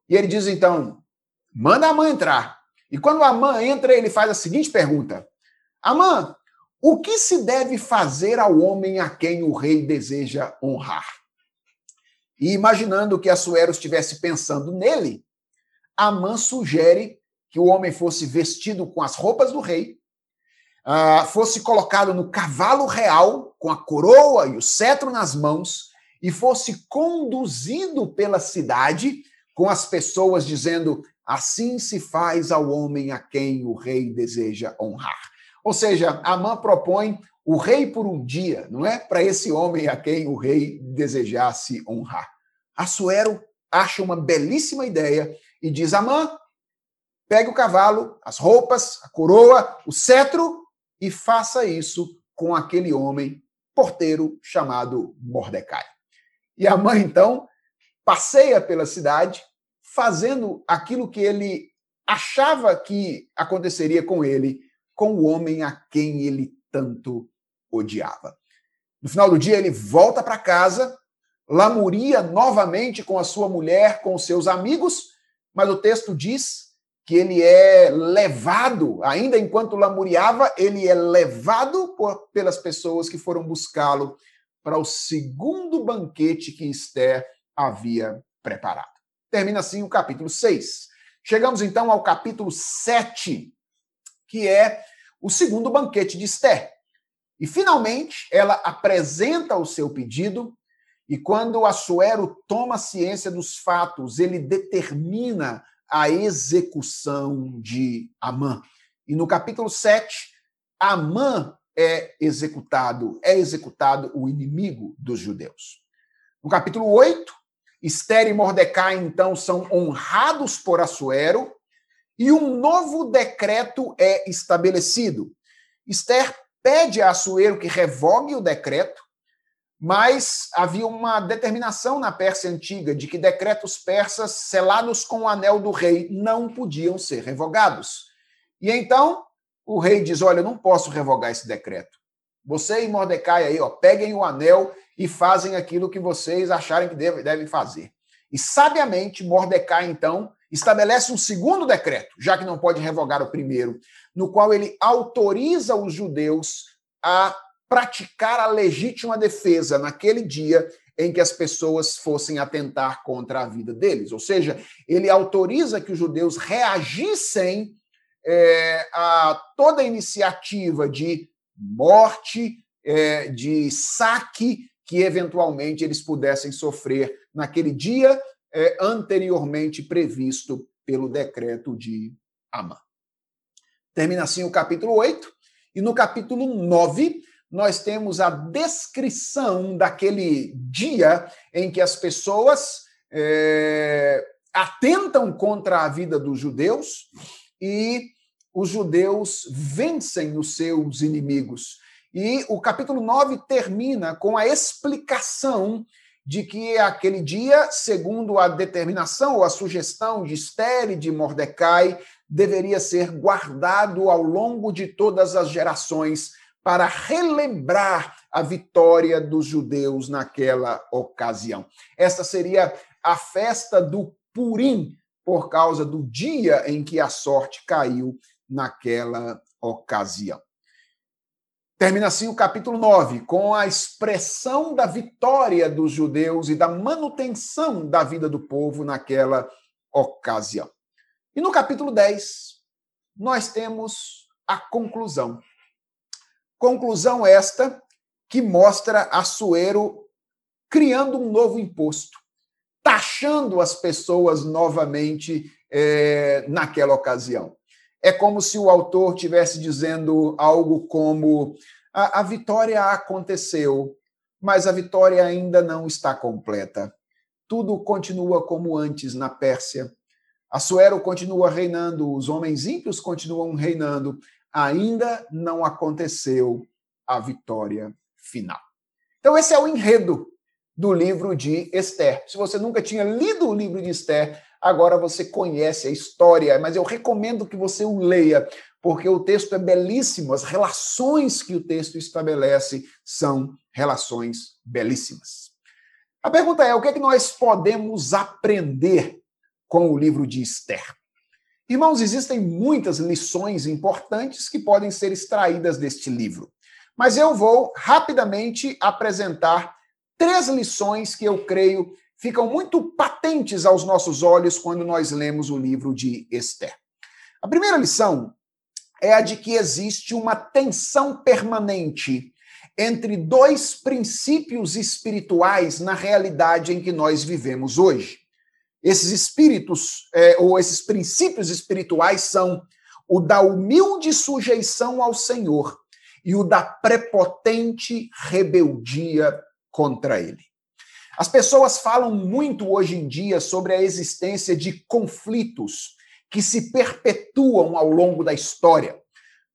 E ele diz então: manda a mãe entrar. E quando a mãe entra, ele faz a seguinte pergunta: Amã, o que se deve fazer ao homem a quem o rei deseja honrar? E imaginando que Assuero estivesse pensando nele, Amã sugere que o homem fosse vestido com as roupas do rei, uh, fosse colocado no cavalo real, com a coroa e o cetro nas mãos, e fosse conduzido pela cidade com as pessoas dizendo: assim se faz ao homem a quem o rei deseja honrar. Ou seja, Amã propõe o rei por um dia, não é? Para esse homem a quem o rei desejasse honrar. Assuero acha uma belíssima ideia e diz: Amã, pegue o cavalo, as roupas, a coroa, o cetro e faça isso com aquele homem porteiro chamado Mordecai. E a mãe, então, passeia pela cidade, fazendo aquilo que ele achava que aconteceria com ele, com o homem a quem ele tanto odiava. No final do dia, ele volta para casa, lamuria novamente com a sua mulher, com seus amigos, mas o texto diz que ele é levado, ainda enquanto lamuriava, ele é levado por, pelas pessoas que foram buscá-lo para o segundo banquete que Esther havia preparado. Termina assim o capítulo 6. Chegamos então ao capítulo 7, que é o segundo banquete de Esther. E finalmente ela apresenta o seu pedido, e quando Assuero toma ciência dos fatos, ele determina a execução de Amã. E no capítulo 7, Amã é executado, é executado o inimigo dos judeus. No capítulo 8, Esther e Mordecai, então, são honrados por Assuero e um novo decreto é estabelecido. Esther pede a Assuero que revogue o decreto, mas havia uma determinação na Pérsia antiga de que decretos persas selados com o anel do rei não podiam ser revogados. E então o rei diz: Olha, eu não posso revogar esse decreto. Você e Mordecai aí, ó, peguem o anel e fazem aquilo que vocês acharem que devem fazer. E sabiamente, Mordecai, então, estabelece um segundo decreto, já que não pode revogar o primeiro, no qual ele autoriza os judeus a praticar a legítima defesa naquele dia em que as pessoas fossem atentar contra a vida deles. Ou seja, ele autoriza que os judeus reagissem é, a toda iniciativa de morte, é, de saque que eventualmente eles pudessem sofrer naquele dia é, anteriormente previsto pelo decreto de Amã. Termina assim o capítulo 8, e no capítulo 9, nós temos a descrição daquele dia em que as pessoas é, atentam contra a vida dos judeus e os judeus vencem os seus inimigos. E o capítulo 9 termina com a explicação de que aquele dia, segundo a determinação ou a sugestão de Esther e de Mordecai, deveria ser guardado ao longo de todas as gerações para relembrar a vitória dos judeus naquela ocasião. Esta seria a festa do Purim, por causa do dia em que a sorte caiu naquela ocasião. Termina assim o capítulo 9, com a expressão da vitória dos judeus e da manutenção da vida do povo naquela ocasião. E no capítulo 10, nós temos a conclusão. Conclusão esta que mostra Assuero criando um novo imposto, taxando as pessoas novamente é, naquela ocasião. É como se o autor tivesse dizendo algo como: a, a vitória aconteceu, mas a vitória ainda não está completa. Tudo continua como antes na Pérsia. Assuero continua reinando, os homens ímpios continuam reinando. Ainda não aconteceu a vitória final. Então, esse é o enredo do livro de Esther. Se você nunca tinha lido o livro de Esther, agora você conhece a história, mas eu recomendo que você o leia, porque o texto é belíssimo, as relações que o texto estabelece são relações belíssimas. A pergunta é: o que é que nós podemos aprender com o livro de Esther? Irmãos, existem muitas lições importantes que podem ser extraídas deste livro, mas eu vou rapidamente apresentar três lições que eu creio ficam muito patentes aos nossos olhos quando nós lemos o livro de Esther. A primeira lição é a de que existe uma tensão permanente entre dois princípios espirituais na realidade em que nós vivemos hoje. Esses espíritos, é, ou esses princípios espirituais são o da humilde sujeição ao Senhor e o da prepotente rebeldia contra ele. As pessoas falam muito hoje em dia sobre a existência de conflitos que se perpetuam ao longo da história.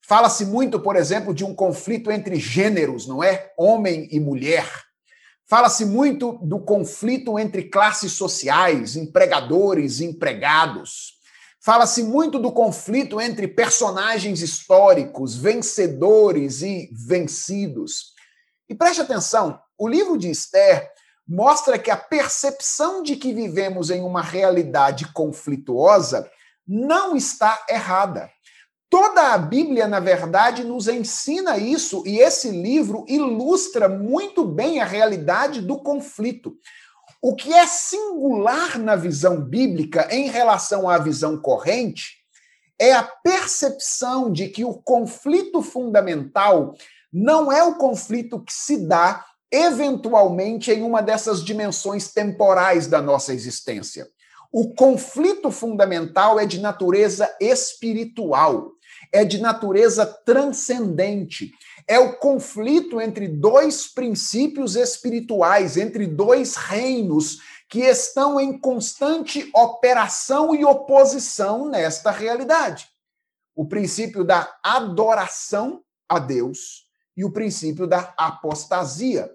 Fala-se muito, por exemplo, de um conflito entre gêneros, não é? Homem e mulher. Fala-se muito do conflito entre classes sociais, empregadores e empregados. Fala-se muito do conflito entre personagens históricos, vencedores e vencidos. E preste atenção, o livro de Esther mostra que a percepção de que vivemos em uma realidade conflituosa não está errada. Toda a Bíblia, na verdade, nos ensina isso, e esse livro ilustra muito bem a realidade do conflito. O que é singular na visão bíblica em relação à visão corrente é a percepção de que o conflito fundamental não é o conflito que se dá eventualmente em uma dessas dimensões temporais da nossa existência. O conflito fundamental é de natureza espiritual, é de natureza transcendente. É o conflito entre dois princípios espirituais, entre dois reinos que estão em constante operação e oposição nesta realidade. O princípio da adoração a Deus e o princípio da apostasia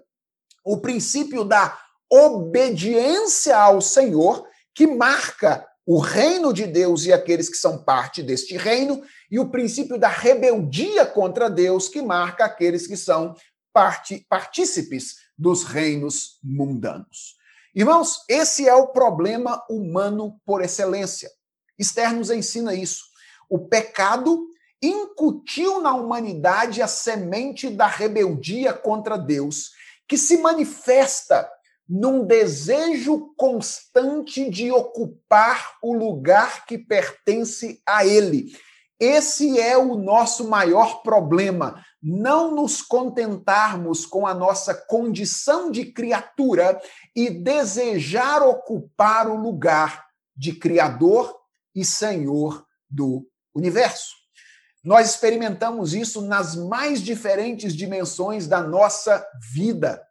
o princípio da obediência ao Senhor, que marca o reino de Deus e aqueles que são parte deste reino, e o princípio da rebeldia contra Deus, que marca aqueles que são parte, partícipes dos reinos mundanos. Irmãos, esse é o problema humano por excelência. Esther nos ensina isso. O pecado incutiu na humanidade a semente da rebeldia contra Deus, que se manifesta num desejo constante de ocupar o lugar que pertence a Ele. Esse é o nosso maior problema. Não nos contentarmos com a nossa condição de criatura e desejar ocupar o lugar de Criador e Senhor do universo. Nós experimentamos isso nas mais diferentes dimensões da nossa vida.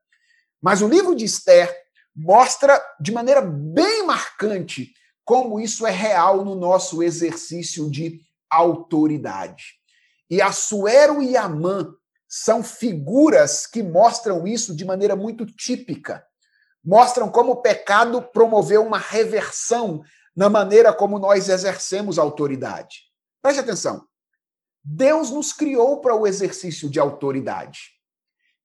Mas o livro de Esther mostra de maneira bem marcante como isso é real no nosso exercício de autoridade. E Assuero e Amã são figuras que mostram isso de maneira muito típica. Mostram como o pecado promoveu uma reversão na maneira como nós exercemos autoridade. Preste atenção. Deus nos criou para o exercício de autoridade.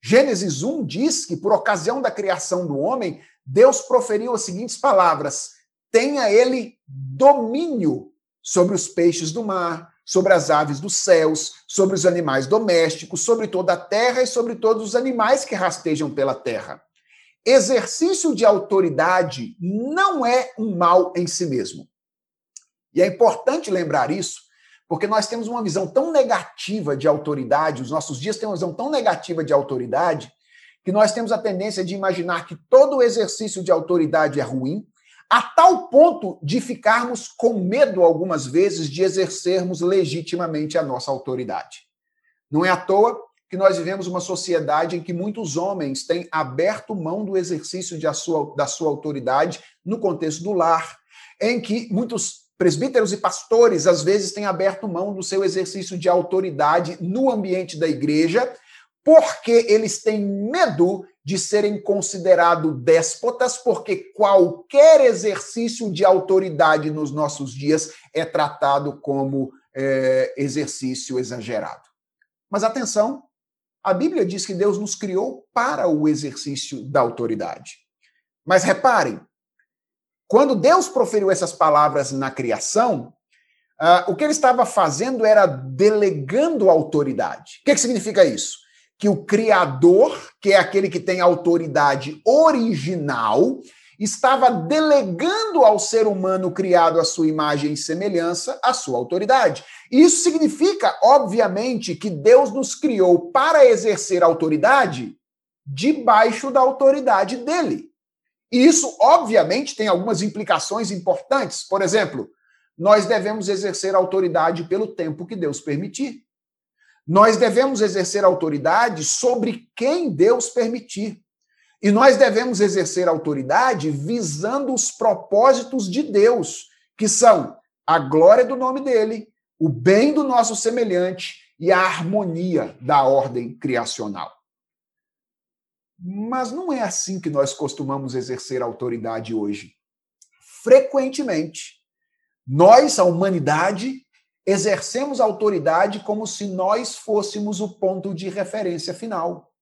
Gênesis 1 diz que, por ocasião da criação do homem, Deus proferiu as seguintes palavras: tenha ele domínio sobre os peixes do mar, sobre as aves dos céus, sobre os animais domésticos, sobre toda a terra e sobre todos os animais que rastejam pela terra. Exercício de autoridade não é um mal em si mesmo. E é importante lembrar isso, porque nós temos uma visão tão negativa de autoridade, os nossos dias têm uma visão tão negativa de autoridade, que nós temos a tendência de imaginar que todo exercício de autoridade é ruim, a tal ponto de ficarmos com medo, algumas vezes, de exercermos legitimamente a nossa autoridade. Não é à toa que nós vivemos uma sociedade em que muitos homens têm aberto mão do exercício sua, da sua autoridade no contexto do lar, em que muitos presbíteros e pastores às vezes têm aberto mão do seu exercício de autoridade no ambiente da igreja, porque eles têm medo de serem considerados déspotas, porque qualquer exercício de autoridade nos nossos dias é tratado como é, exercício exagerado. Mas atenção, a Bíblia diz que Deus nos criou para o exercício da autoridade. Mas reparem, quando Deus proferiu essas palavras na criação, uh, o que ele estava fazendo era delegando autoridade. O que, que significa isso? que o Criador, que é aquele que tem autoridade original, estava delegando ao ser humano criado à sua imagem e semelhança a sua autoridade. Isso significa, obviamente, que Deus nos criou para exercer autoridade debaixo da autoridade dele. E isso, obviamente, tem algumas implicações importantes. Por exemplo, nós devemos exercer autoridade pelo tempo que Deus permitir. Nós devemos exercer autoridade sobre quem Deus permitir. E nós devemos exercer autoridade visando os propósitos de Deus, que são a glória do nome dele, o bem do nosso semelhante e a harmonia da ordem criacional. Mas não é assim que nós costumamos exercer autoridade hoje. Frequentemente, nós, a humanidade, exercemos autoridade como se nós fôssemos o ponto de referência final.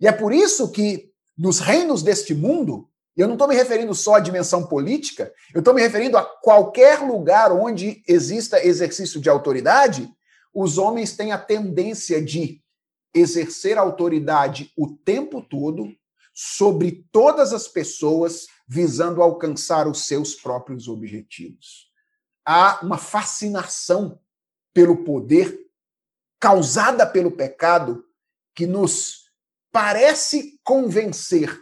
E é por isso que, nos reinos deste mundo, eu não estou me referindo só à dimensão política, eu estou me referindo a qualquer lugar onde exista exercício de autoridade, os homens têm a tendência de exercer autoridade o tempo todo sobre todas as pessoas, visando alcançar os seus próprios objetivos há uma fascinação pelo poder causada pelo pecado que nos parece convencer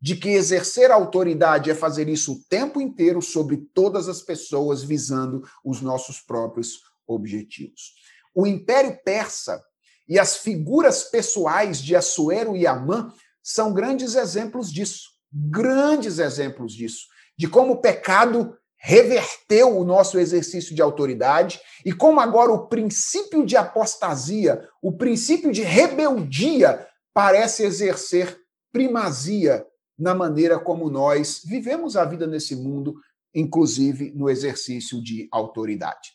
de que exercer autoridade é fazer isso o tempo inteiro sobre todas as pessoas, visando os nossos próprios objetivos. O Império Persa e as figuras pessoais de Assuero e Amã são grandes exemplos disso. Grandes exemplos disso. De como o pecado reverteu o nosso exercício de autoridade e como agora o princípio de apostasia, o princípio de rebeldia parece exercer primazia na maneira como nós vivemos a vida nesse mundo, inclusive no exercício de autoridade.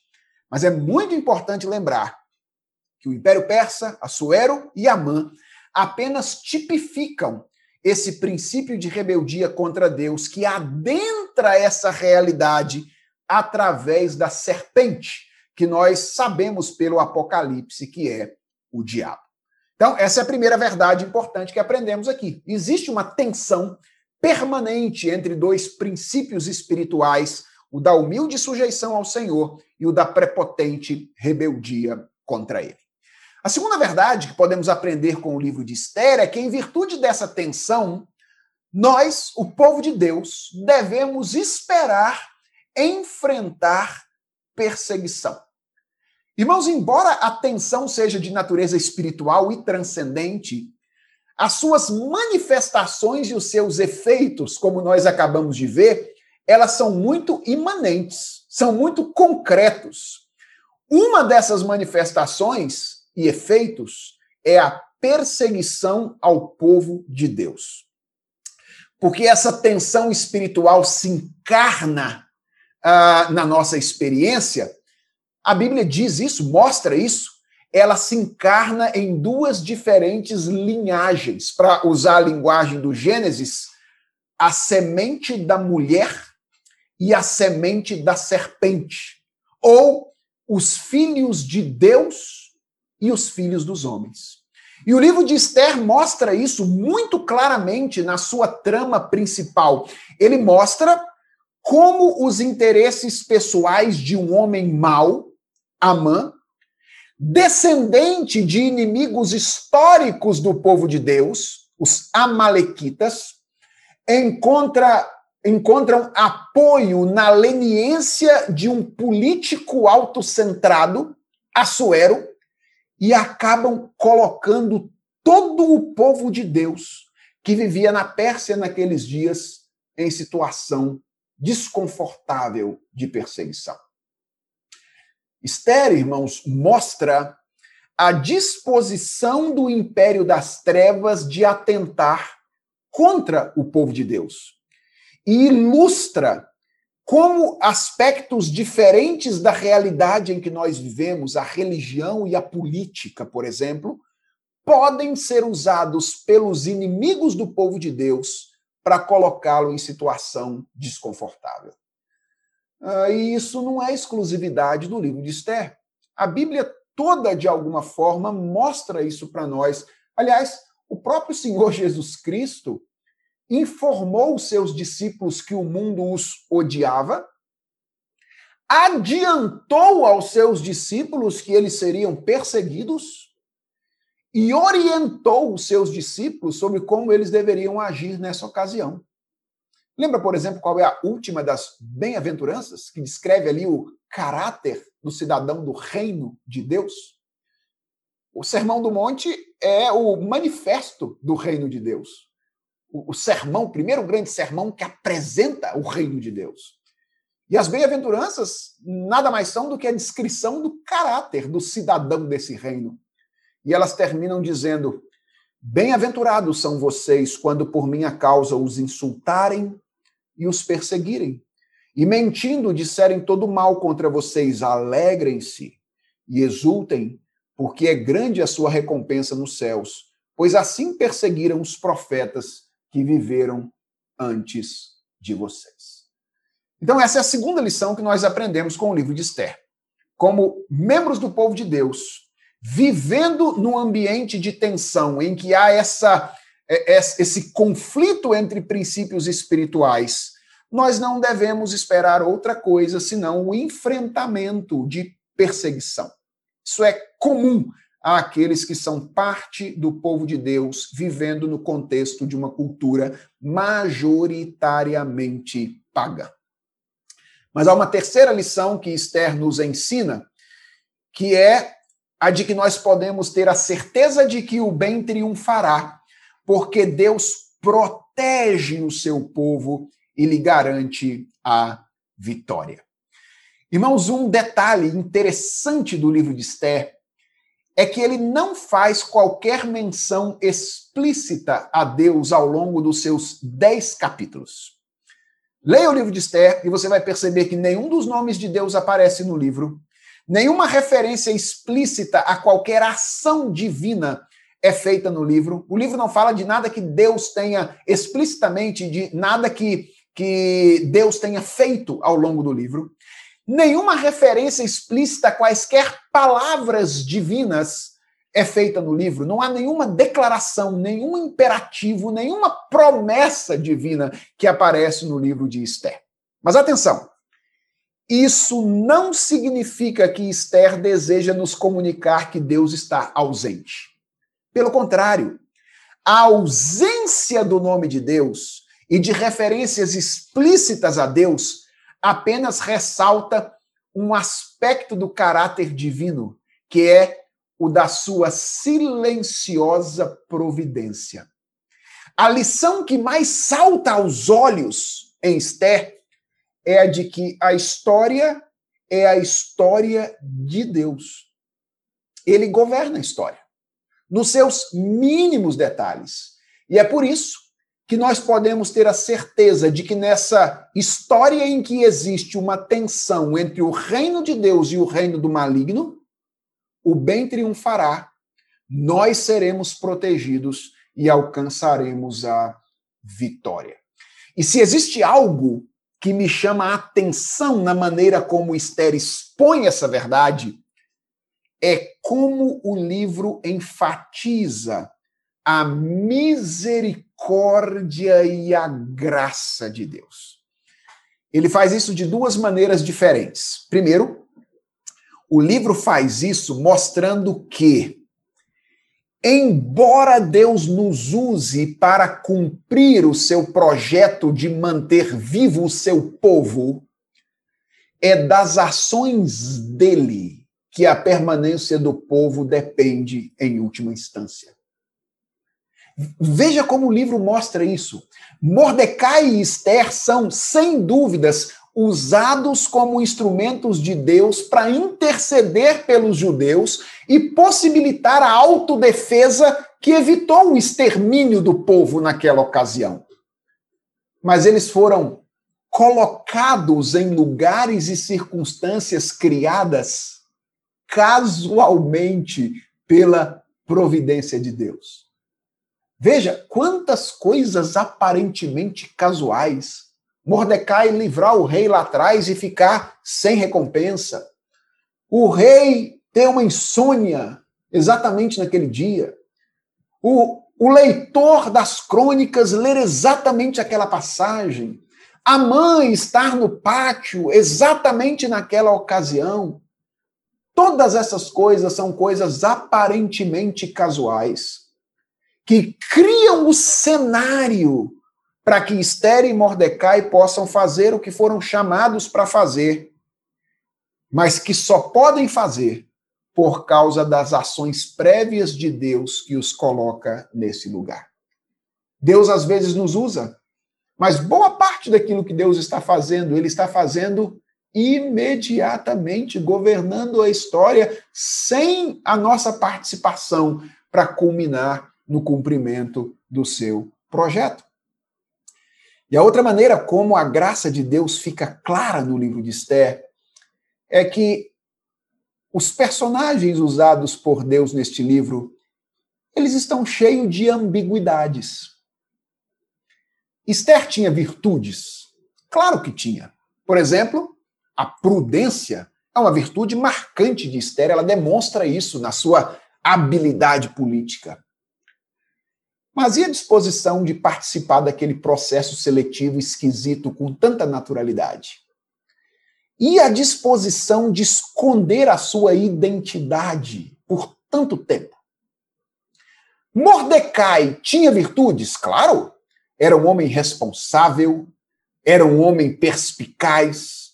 Mas é muito importante lembrar que o Império Persa, Assuero e Amã, apenas tipificam esse princípio de rebeldia contra Deus que adentra essa realidade através da serpente, que nós sabemos pelo Apocalipse que é o diabo. Então, essa é a primeira verdade importante que aprendemos aqui. Existe uma tensão permanente entre dois princípios espirituais, o da humilde sujeição ao Senhor e o da prepotente rebeldia contra ele. A segunda verdade que podemos aprender com o livro de Esther é que, em virtude dessa tensão, nós, o povo de Deus, devemos esperar enfrentar perseguição. Irmãos, embora a tensão seja de natureza espiritual e transcendente, as suas manifestações e os seus efeitos, como nós acabamos de ver, elas são muito imanentes, são muito concretos. Uma dessas manifestações e efeitos é a perseguição ao povo de Deus. Porque essa tensão espiritual se encarna ah, na nossa experiência, a Bíblia diz isso, mostra isso, ela se encarna em duas diferentes linhagens. Para usar a linguagem do Gênesis, a semente da mulher e a semente da serpente, ou os filhos de Deus e os filhos dos homens. E o livro de Esther mostra isso muito claramente na sua trama principal. Ele mostra como os interesses pessoais de um homem mau, Amã, descendente de inimigos históricos do povo de Deus, os Amalequitas, encontra, encontram apoio na leniência de um político autocentrado, Assuero, e acabam colocando todo o povo de Deus que vivia na Pérsia naqueles dias em situação desconfortável de perseguição. Esther, irmãos, mostra a disposição do império das trevas de atentar contra o povo de Deus e ilustra como aspectos diferentes da realidade em que nós vivemos, a religião e a política, por exemplo, podem ser usados pelos inimigos do povo de Deus para colocá-lo em situação desconfortável. Uh, e isso não é exclusividade do livro de Esther. A Bíblia toda, de alguma forma, mostra isso para nós. Aliás, o próprio Senhor Jesus Cristo informou seus discípulos que o mundo os odiava, adiantou aos seus discípulos que eles seriam perseguidos e orientou os seus discípulos sobre como eles deveriam agir nessa ocasião. Lembra, por exemplo, qual é a última das bem-aventuranças, que descreve ali o caráter do cidadão do reino de Deus? O Sermão do Monte é o manifesto do reino de Deus. O, sermão, o primeiro grande sermão que apresenta o reino de Deus. E as bem-aventuranças nada mais são do que a descrição do caráter do cidadão desse reino. E elas terminam dizendo: Bem-aventurados são vocês quando por minha causa os insultarem e os perseguirem. E mentindo disserem todo mal contra vocês, alegrem-se e exultem, porque é grande a sua recompensa nos céus, pois assim perseguiram os profetas que viveram antes de vocês. Então, essa é a segunda lição que nós aprendemos com o livro de Esther. Como membros do povo de Deus, vivendo num ambiente de tensão, em que há essa é, é, esse conflito entre princípios espirituais, nós não devemos esperar outra coisa senão o enfrentamento de perseguição. Isso é comum àqueles que são parte do povo de Deus, vivendo no contexto de uma cultura majoritariamente pagã. Mas há uma terceira lição que Esther nos ensina, que é a de que nós podemos ter a certeza de que o bem triunfará porque Deus protege o seu povo e lhe garante a vitória. Irmãos, um detalhe interessante do livro de Esther é que ele não faz qualquer menção explícita a Deus ao longo dos seus dez capítulos. Leia o livro de Esther e você vai perceber que nenhum dos nomes de Deus aparece no livro, nenhuma referência explícita a qualquer ação divina é feita no livro. O livro não fala de nada que Deus tenha explicitamente, de nada que, que Deus tenha feito ao longo do livro. Nenhuma referência explícita a quaisquer palavras divinas é feita no livro. Não há nenhuma declaração, nenhum imperativo, nenhuma promessa divina que aparece no livro de Esther. Mas atenção, isso não significa que Esther deseja nos comunicar que Deus está ausente. Pelo contrário, a ausência do nome de Deus e de referências explícitas a Deus apenas ressalta um aspecto do caráter divino, que é o da sua silenciosa providência. A lição que mais salta aos olhos em Esther é a de que a história é a história de Deus. Ele governa a história, nos seus mínimos detalhes. E é por isso que nós podemos ter a certeza de que nessa história em que existe uma tensão entre o reino de Deus e o reino do maligno, o bem triunfará, nós seremos protegidos e alcançaremos a vitória. E se existe algo que me chama a atenção na maneira como Esther expõe essa verdade é como o livro enfatiza a misericórdia e a graça de Deus. Ele faz isso de duas maneiras diferentes. Primeiro, o livro faz isso mostrando que Embora Deus nos use para cumprir o seu projeto de manter vivo o seu povo, é das ações dele que a permanência do povo depende em última instância. Veja como o livro mostra isso. Mordecai e Esther são, sem dúvidas, usados como instrumentos de Deus para interceder pelos judeus e possibilitar a autodefesa que evitou o extermínio do povo naquela ocasião. Mas eles foram colocados em lugares e circunstâncias criadas casualmente pela providência de Deus. Veja quantas coisas aparentemente casuais Mordecai livrar o rei lá atrás e ficar sem recompensa. O rei ter uma insônia exatamente naquele dia. O, o leitor das crônicas ler exatamente aquela passagem. A mãe estar no pátio exatamente naquela ocasião. Todas essas coisas são coisas aparentemente casuais que criam o cenário para que Esther e Mordecai possam fazer o que foram chamados para fazer, mas que só podem fazer por causa das ações prévias de Deus que os coloca nesse lugar. Deus às vezes nos usa, mas boa parte daquilo que Deus está fazendo, ele está fazendo imediatamente, governando a história sem a nossa participação para culminar no cumprimento do seu projeto. E a outra maneira como a graça de Deus fica clara no livro de Esther é que os personagens usados por Deus neste livro, eles estão cheios de ambiguidades. Esther tinha virtudes? Claro que tinha. Por exemplo, a prudência é uma virtude marcante de Esther, ela demonstra isso na sua habilidade política. Mas e a disposição de participar daquele processo seletivo esquisito com tanta naturalidade? E a disposição de esconder a sua identidade por tanto tempo? Mordecai tinha virtudes? Claro. Era um homem responsável, era um homem perspicaz,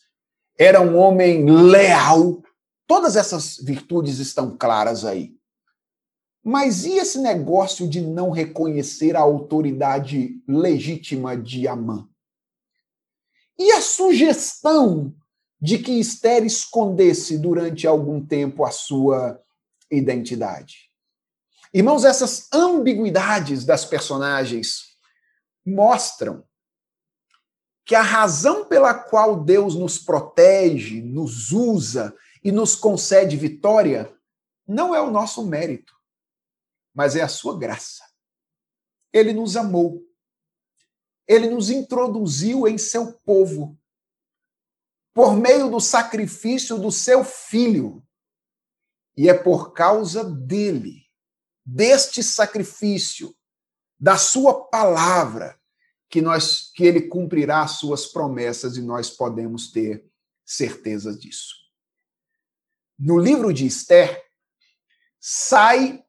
era um homem leal. Todas essas virtudes estão claras aí. Mas e esse negócio de não reconhecer a autoridade legítima de Amã? E a sugestão de que Esther escondesse durante algum tempo a sua identidade? Irmãos, essas ambiguidades das personagens mostram que a razão pela qual Deus nos protege, nos usa e nos concede vitória não é o nosso mérito mas é a sua graça. Ele nos amou. Ele nos introduziu em seu povo por meio do sacrifício do seu filho. E é por causa dele, deste sacrifício, da sua palavra, que nós que ele cumprirá as suas promessas e nós podemos ter certeza disso. No livro de Esther, sai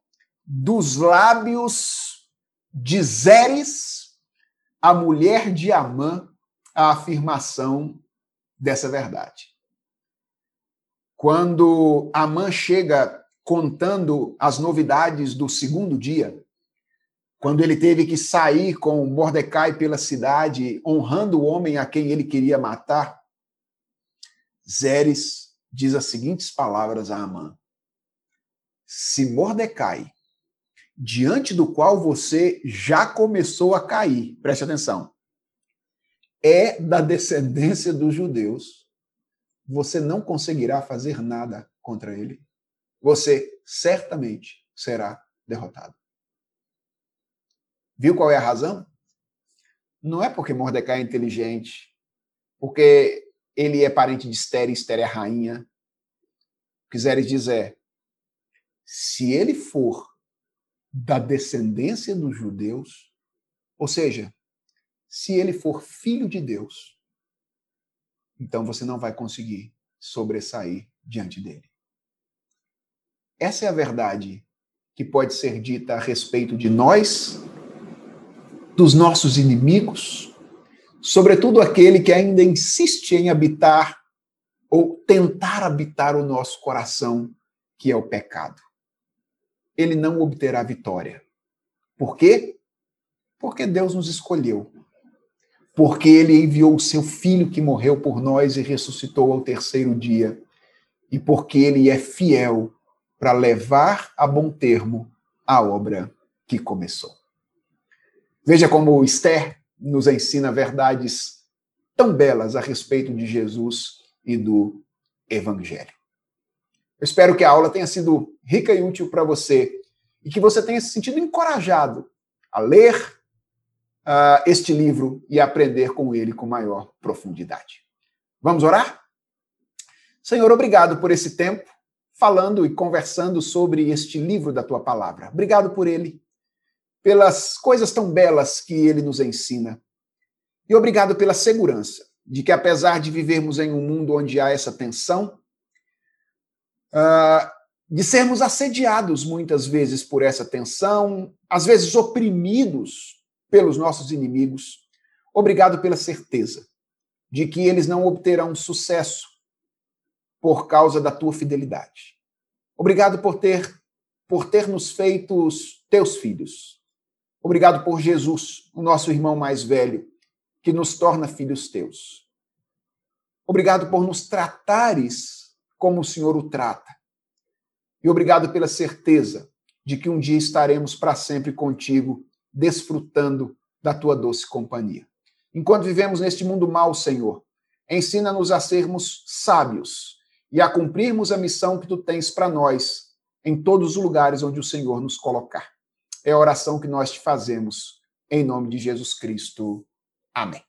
dos lábios de Zeres, a mulher de Amã, a afirmação dessa verdade. Quando Amã chega contando as novidades do segundo dia, quando ele teve que sair com Mordecai pela cidade, honrando o homem a quem ele queria matar, Zeres diz as seguintes palavras a Amã: Se Mordecai, diante do qual você já começou a cair, preste atenção, é da descendência dos judeus, você não conseguirá fazer nada contra ele. Você certamente será derrotado. Viu qual é a razão? Não é porque Mordecai é inteligente, porque ele é parente de Esther e Esther é rainha. O que Zeres diz é: se ele for da descendência dos judeus, ou seja, se ele for filho de Deus, então você não vai conseguir sobressair diante dele. Essa é a verdade que pode ser dita a respeito de nós, dos nossos inimigos, sobretudo aquele que ainda insiste em habitar ou tentar habitar o nosso coração, que é o pecado. Ele não obterá vitória. Por quê? Porque Deus nos escolheu porque ele enviou o seu filho que morreu por nós e ressuscitou ao terceiro dia, e porque ele é fiel para levar a bom termo a obra que começou. Veja como Esther nos ensina verdades tão belas a respeito de Jesus e do Evangelho. Espero que a aula tenha sido rica e útil para você e que você tenha se sentido encorajado a ler uh, este livro e aprender com ele com maior profundidade. Vamos orar? Senhor, obrigado por esse tempo falando e conversando sobre este livro da tua palavra. Obrigado por ele, pelas coisas tão belas que ele nos ensina. E obrigado pela segurança de que, apesar de vivermos em um mundo onde há essa tensão, de sermos assediados muitas vezes por essa tensão, às vezes oprimidos pelos nossos inimigos. Obrigado pela certeza de que eles não obterão sucesso por causa da tua fidelidade. Obrigado por ter por ter nos feito teus filhos. Obrigado por Jesus, o nosso irmão mais velho, que nos torna filhos teus. Obrigado por nos tratares como o Senhor o trata. E obrigado pela certeza de que um dia estaremos para sempre contigo desfrutando da tua doce companhia. Enquanto vivemos neste mundo mau, Senhor, ensina-nos a sermos sábios e a cumprirmos a missão que tu tens para nós em todos os lugares onde o Senhor nos colocar. É a oração que nós te fazemos em nome de Jesus Cristo. Amém.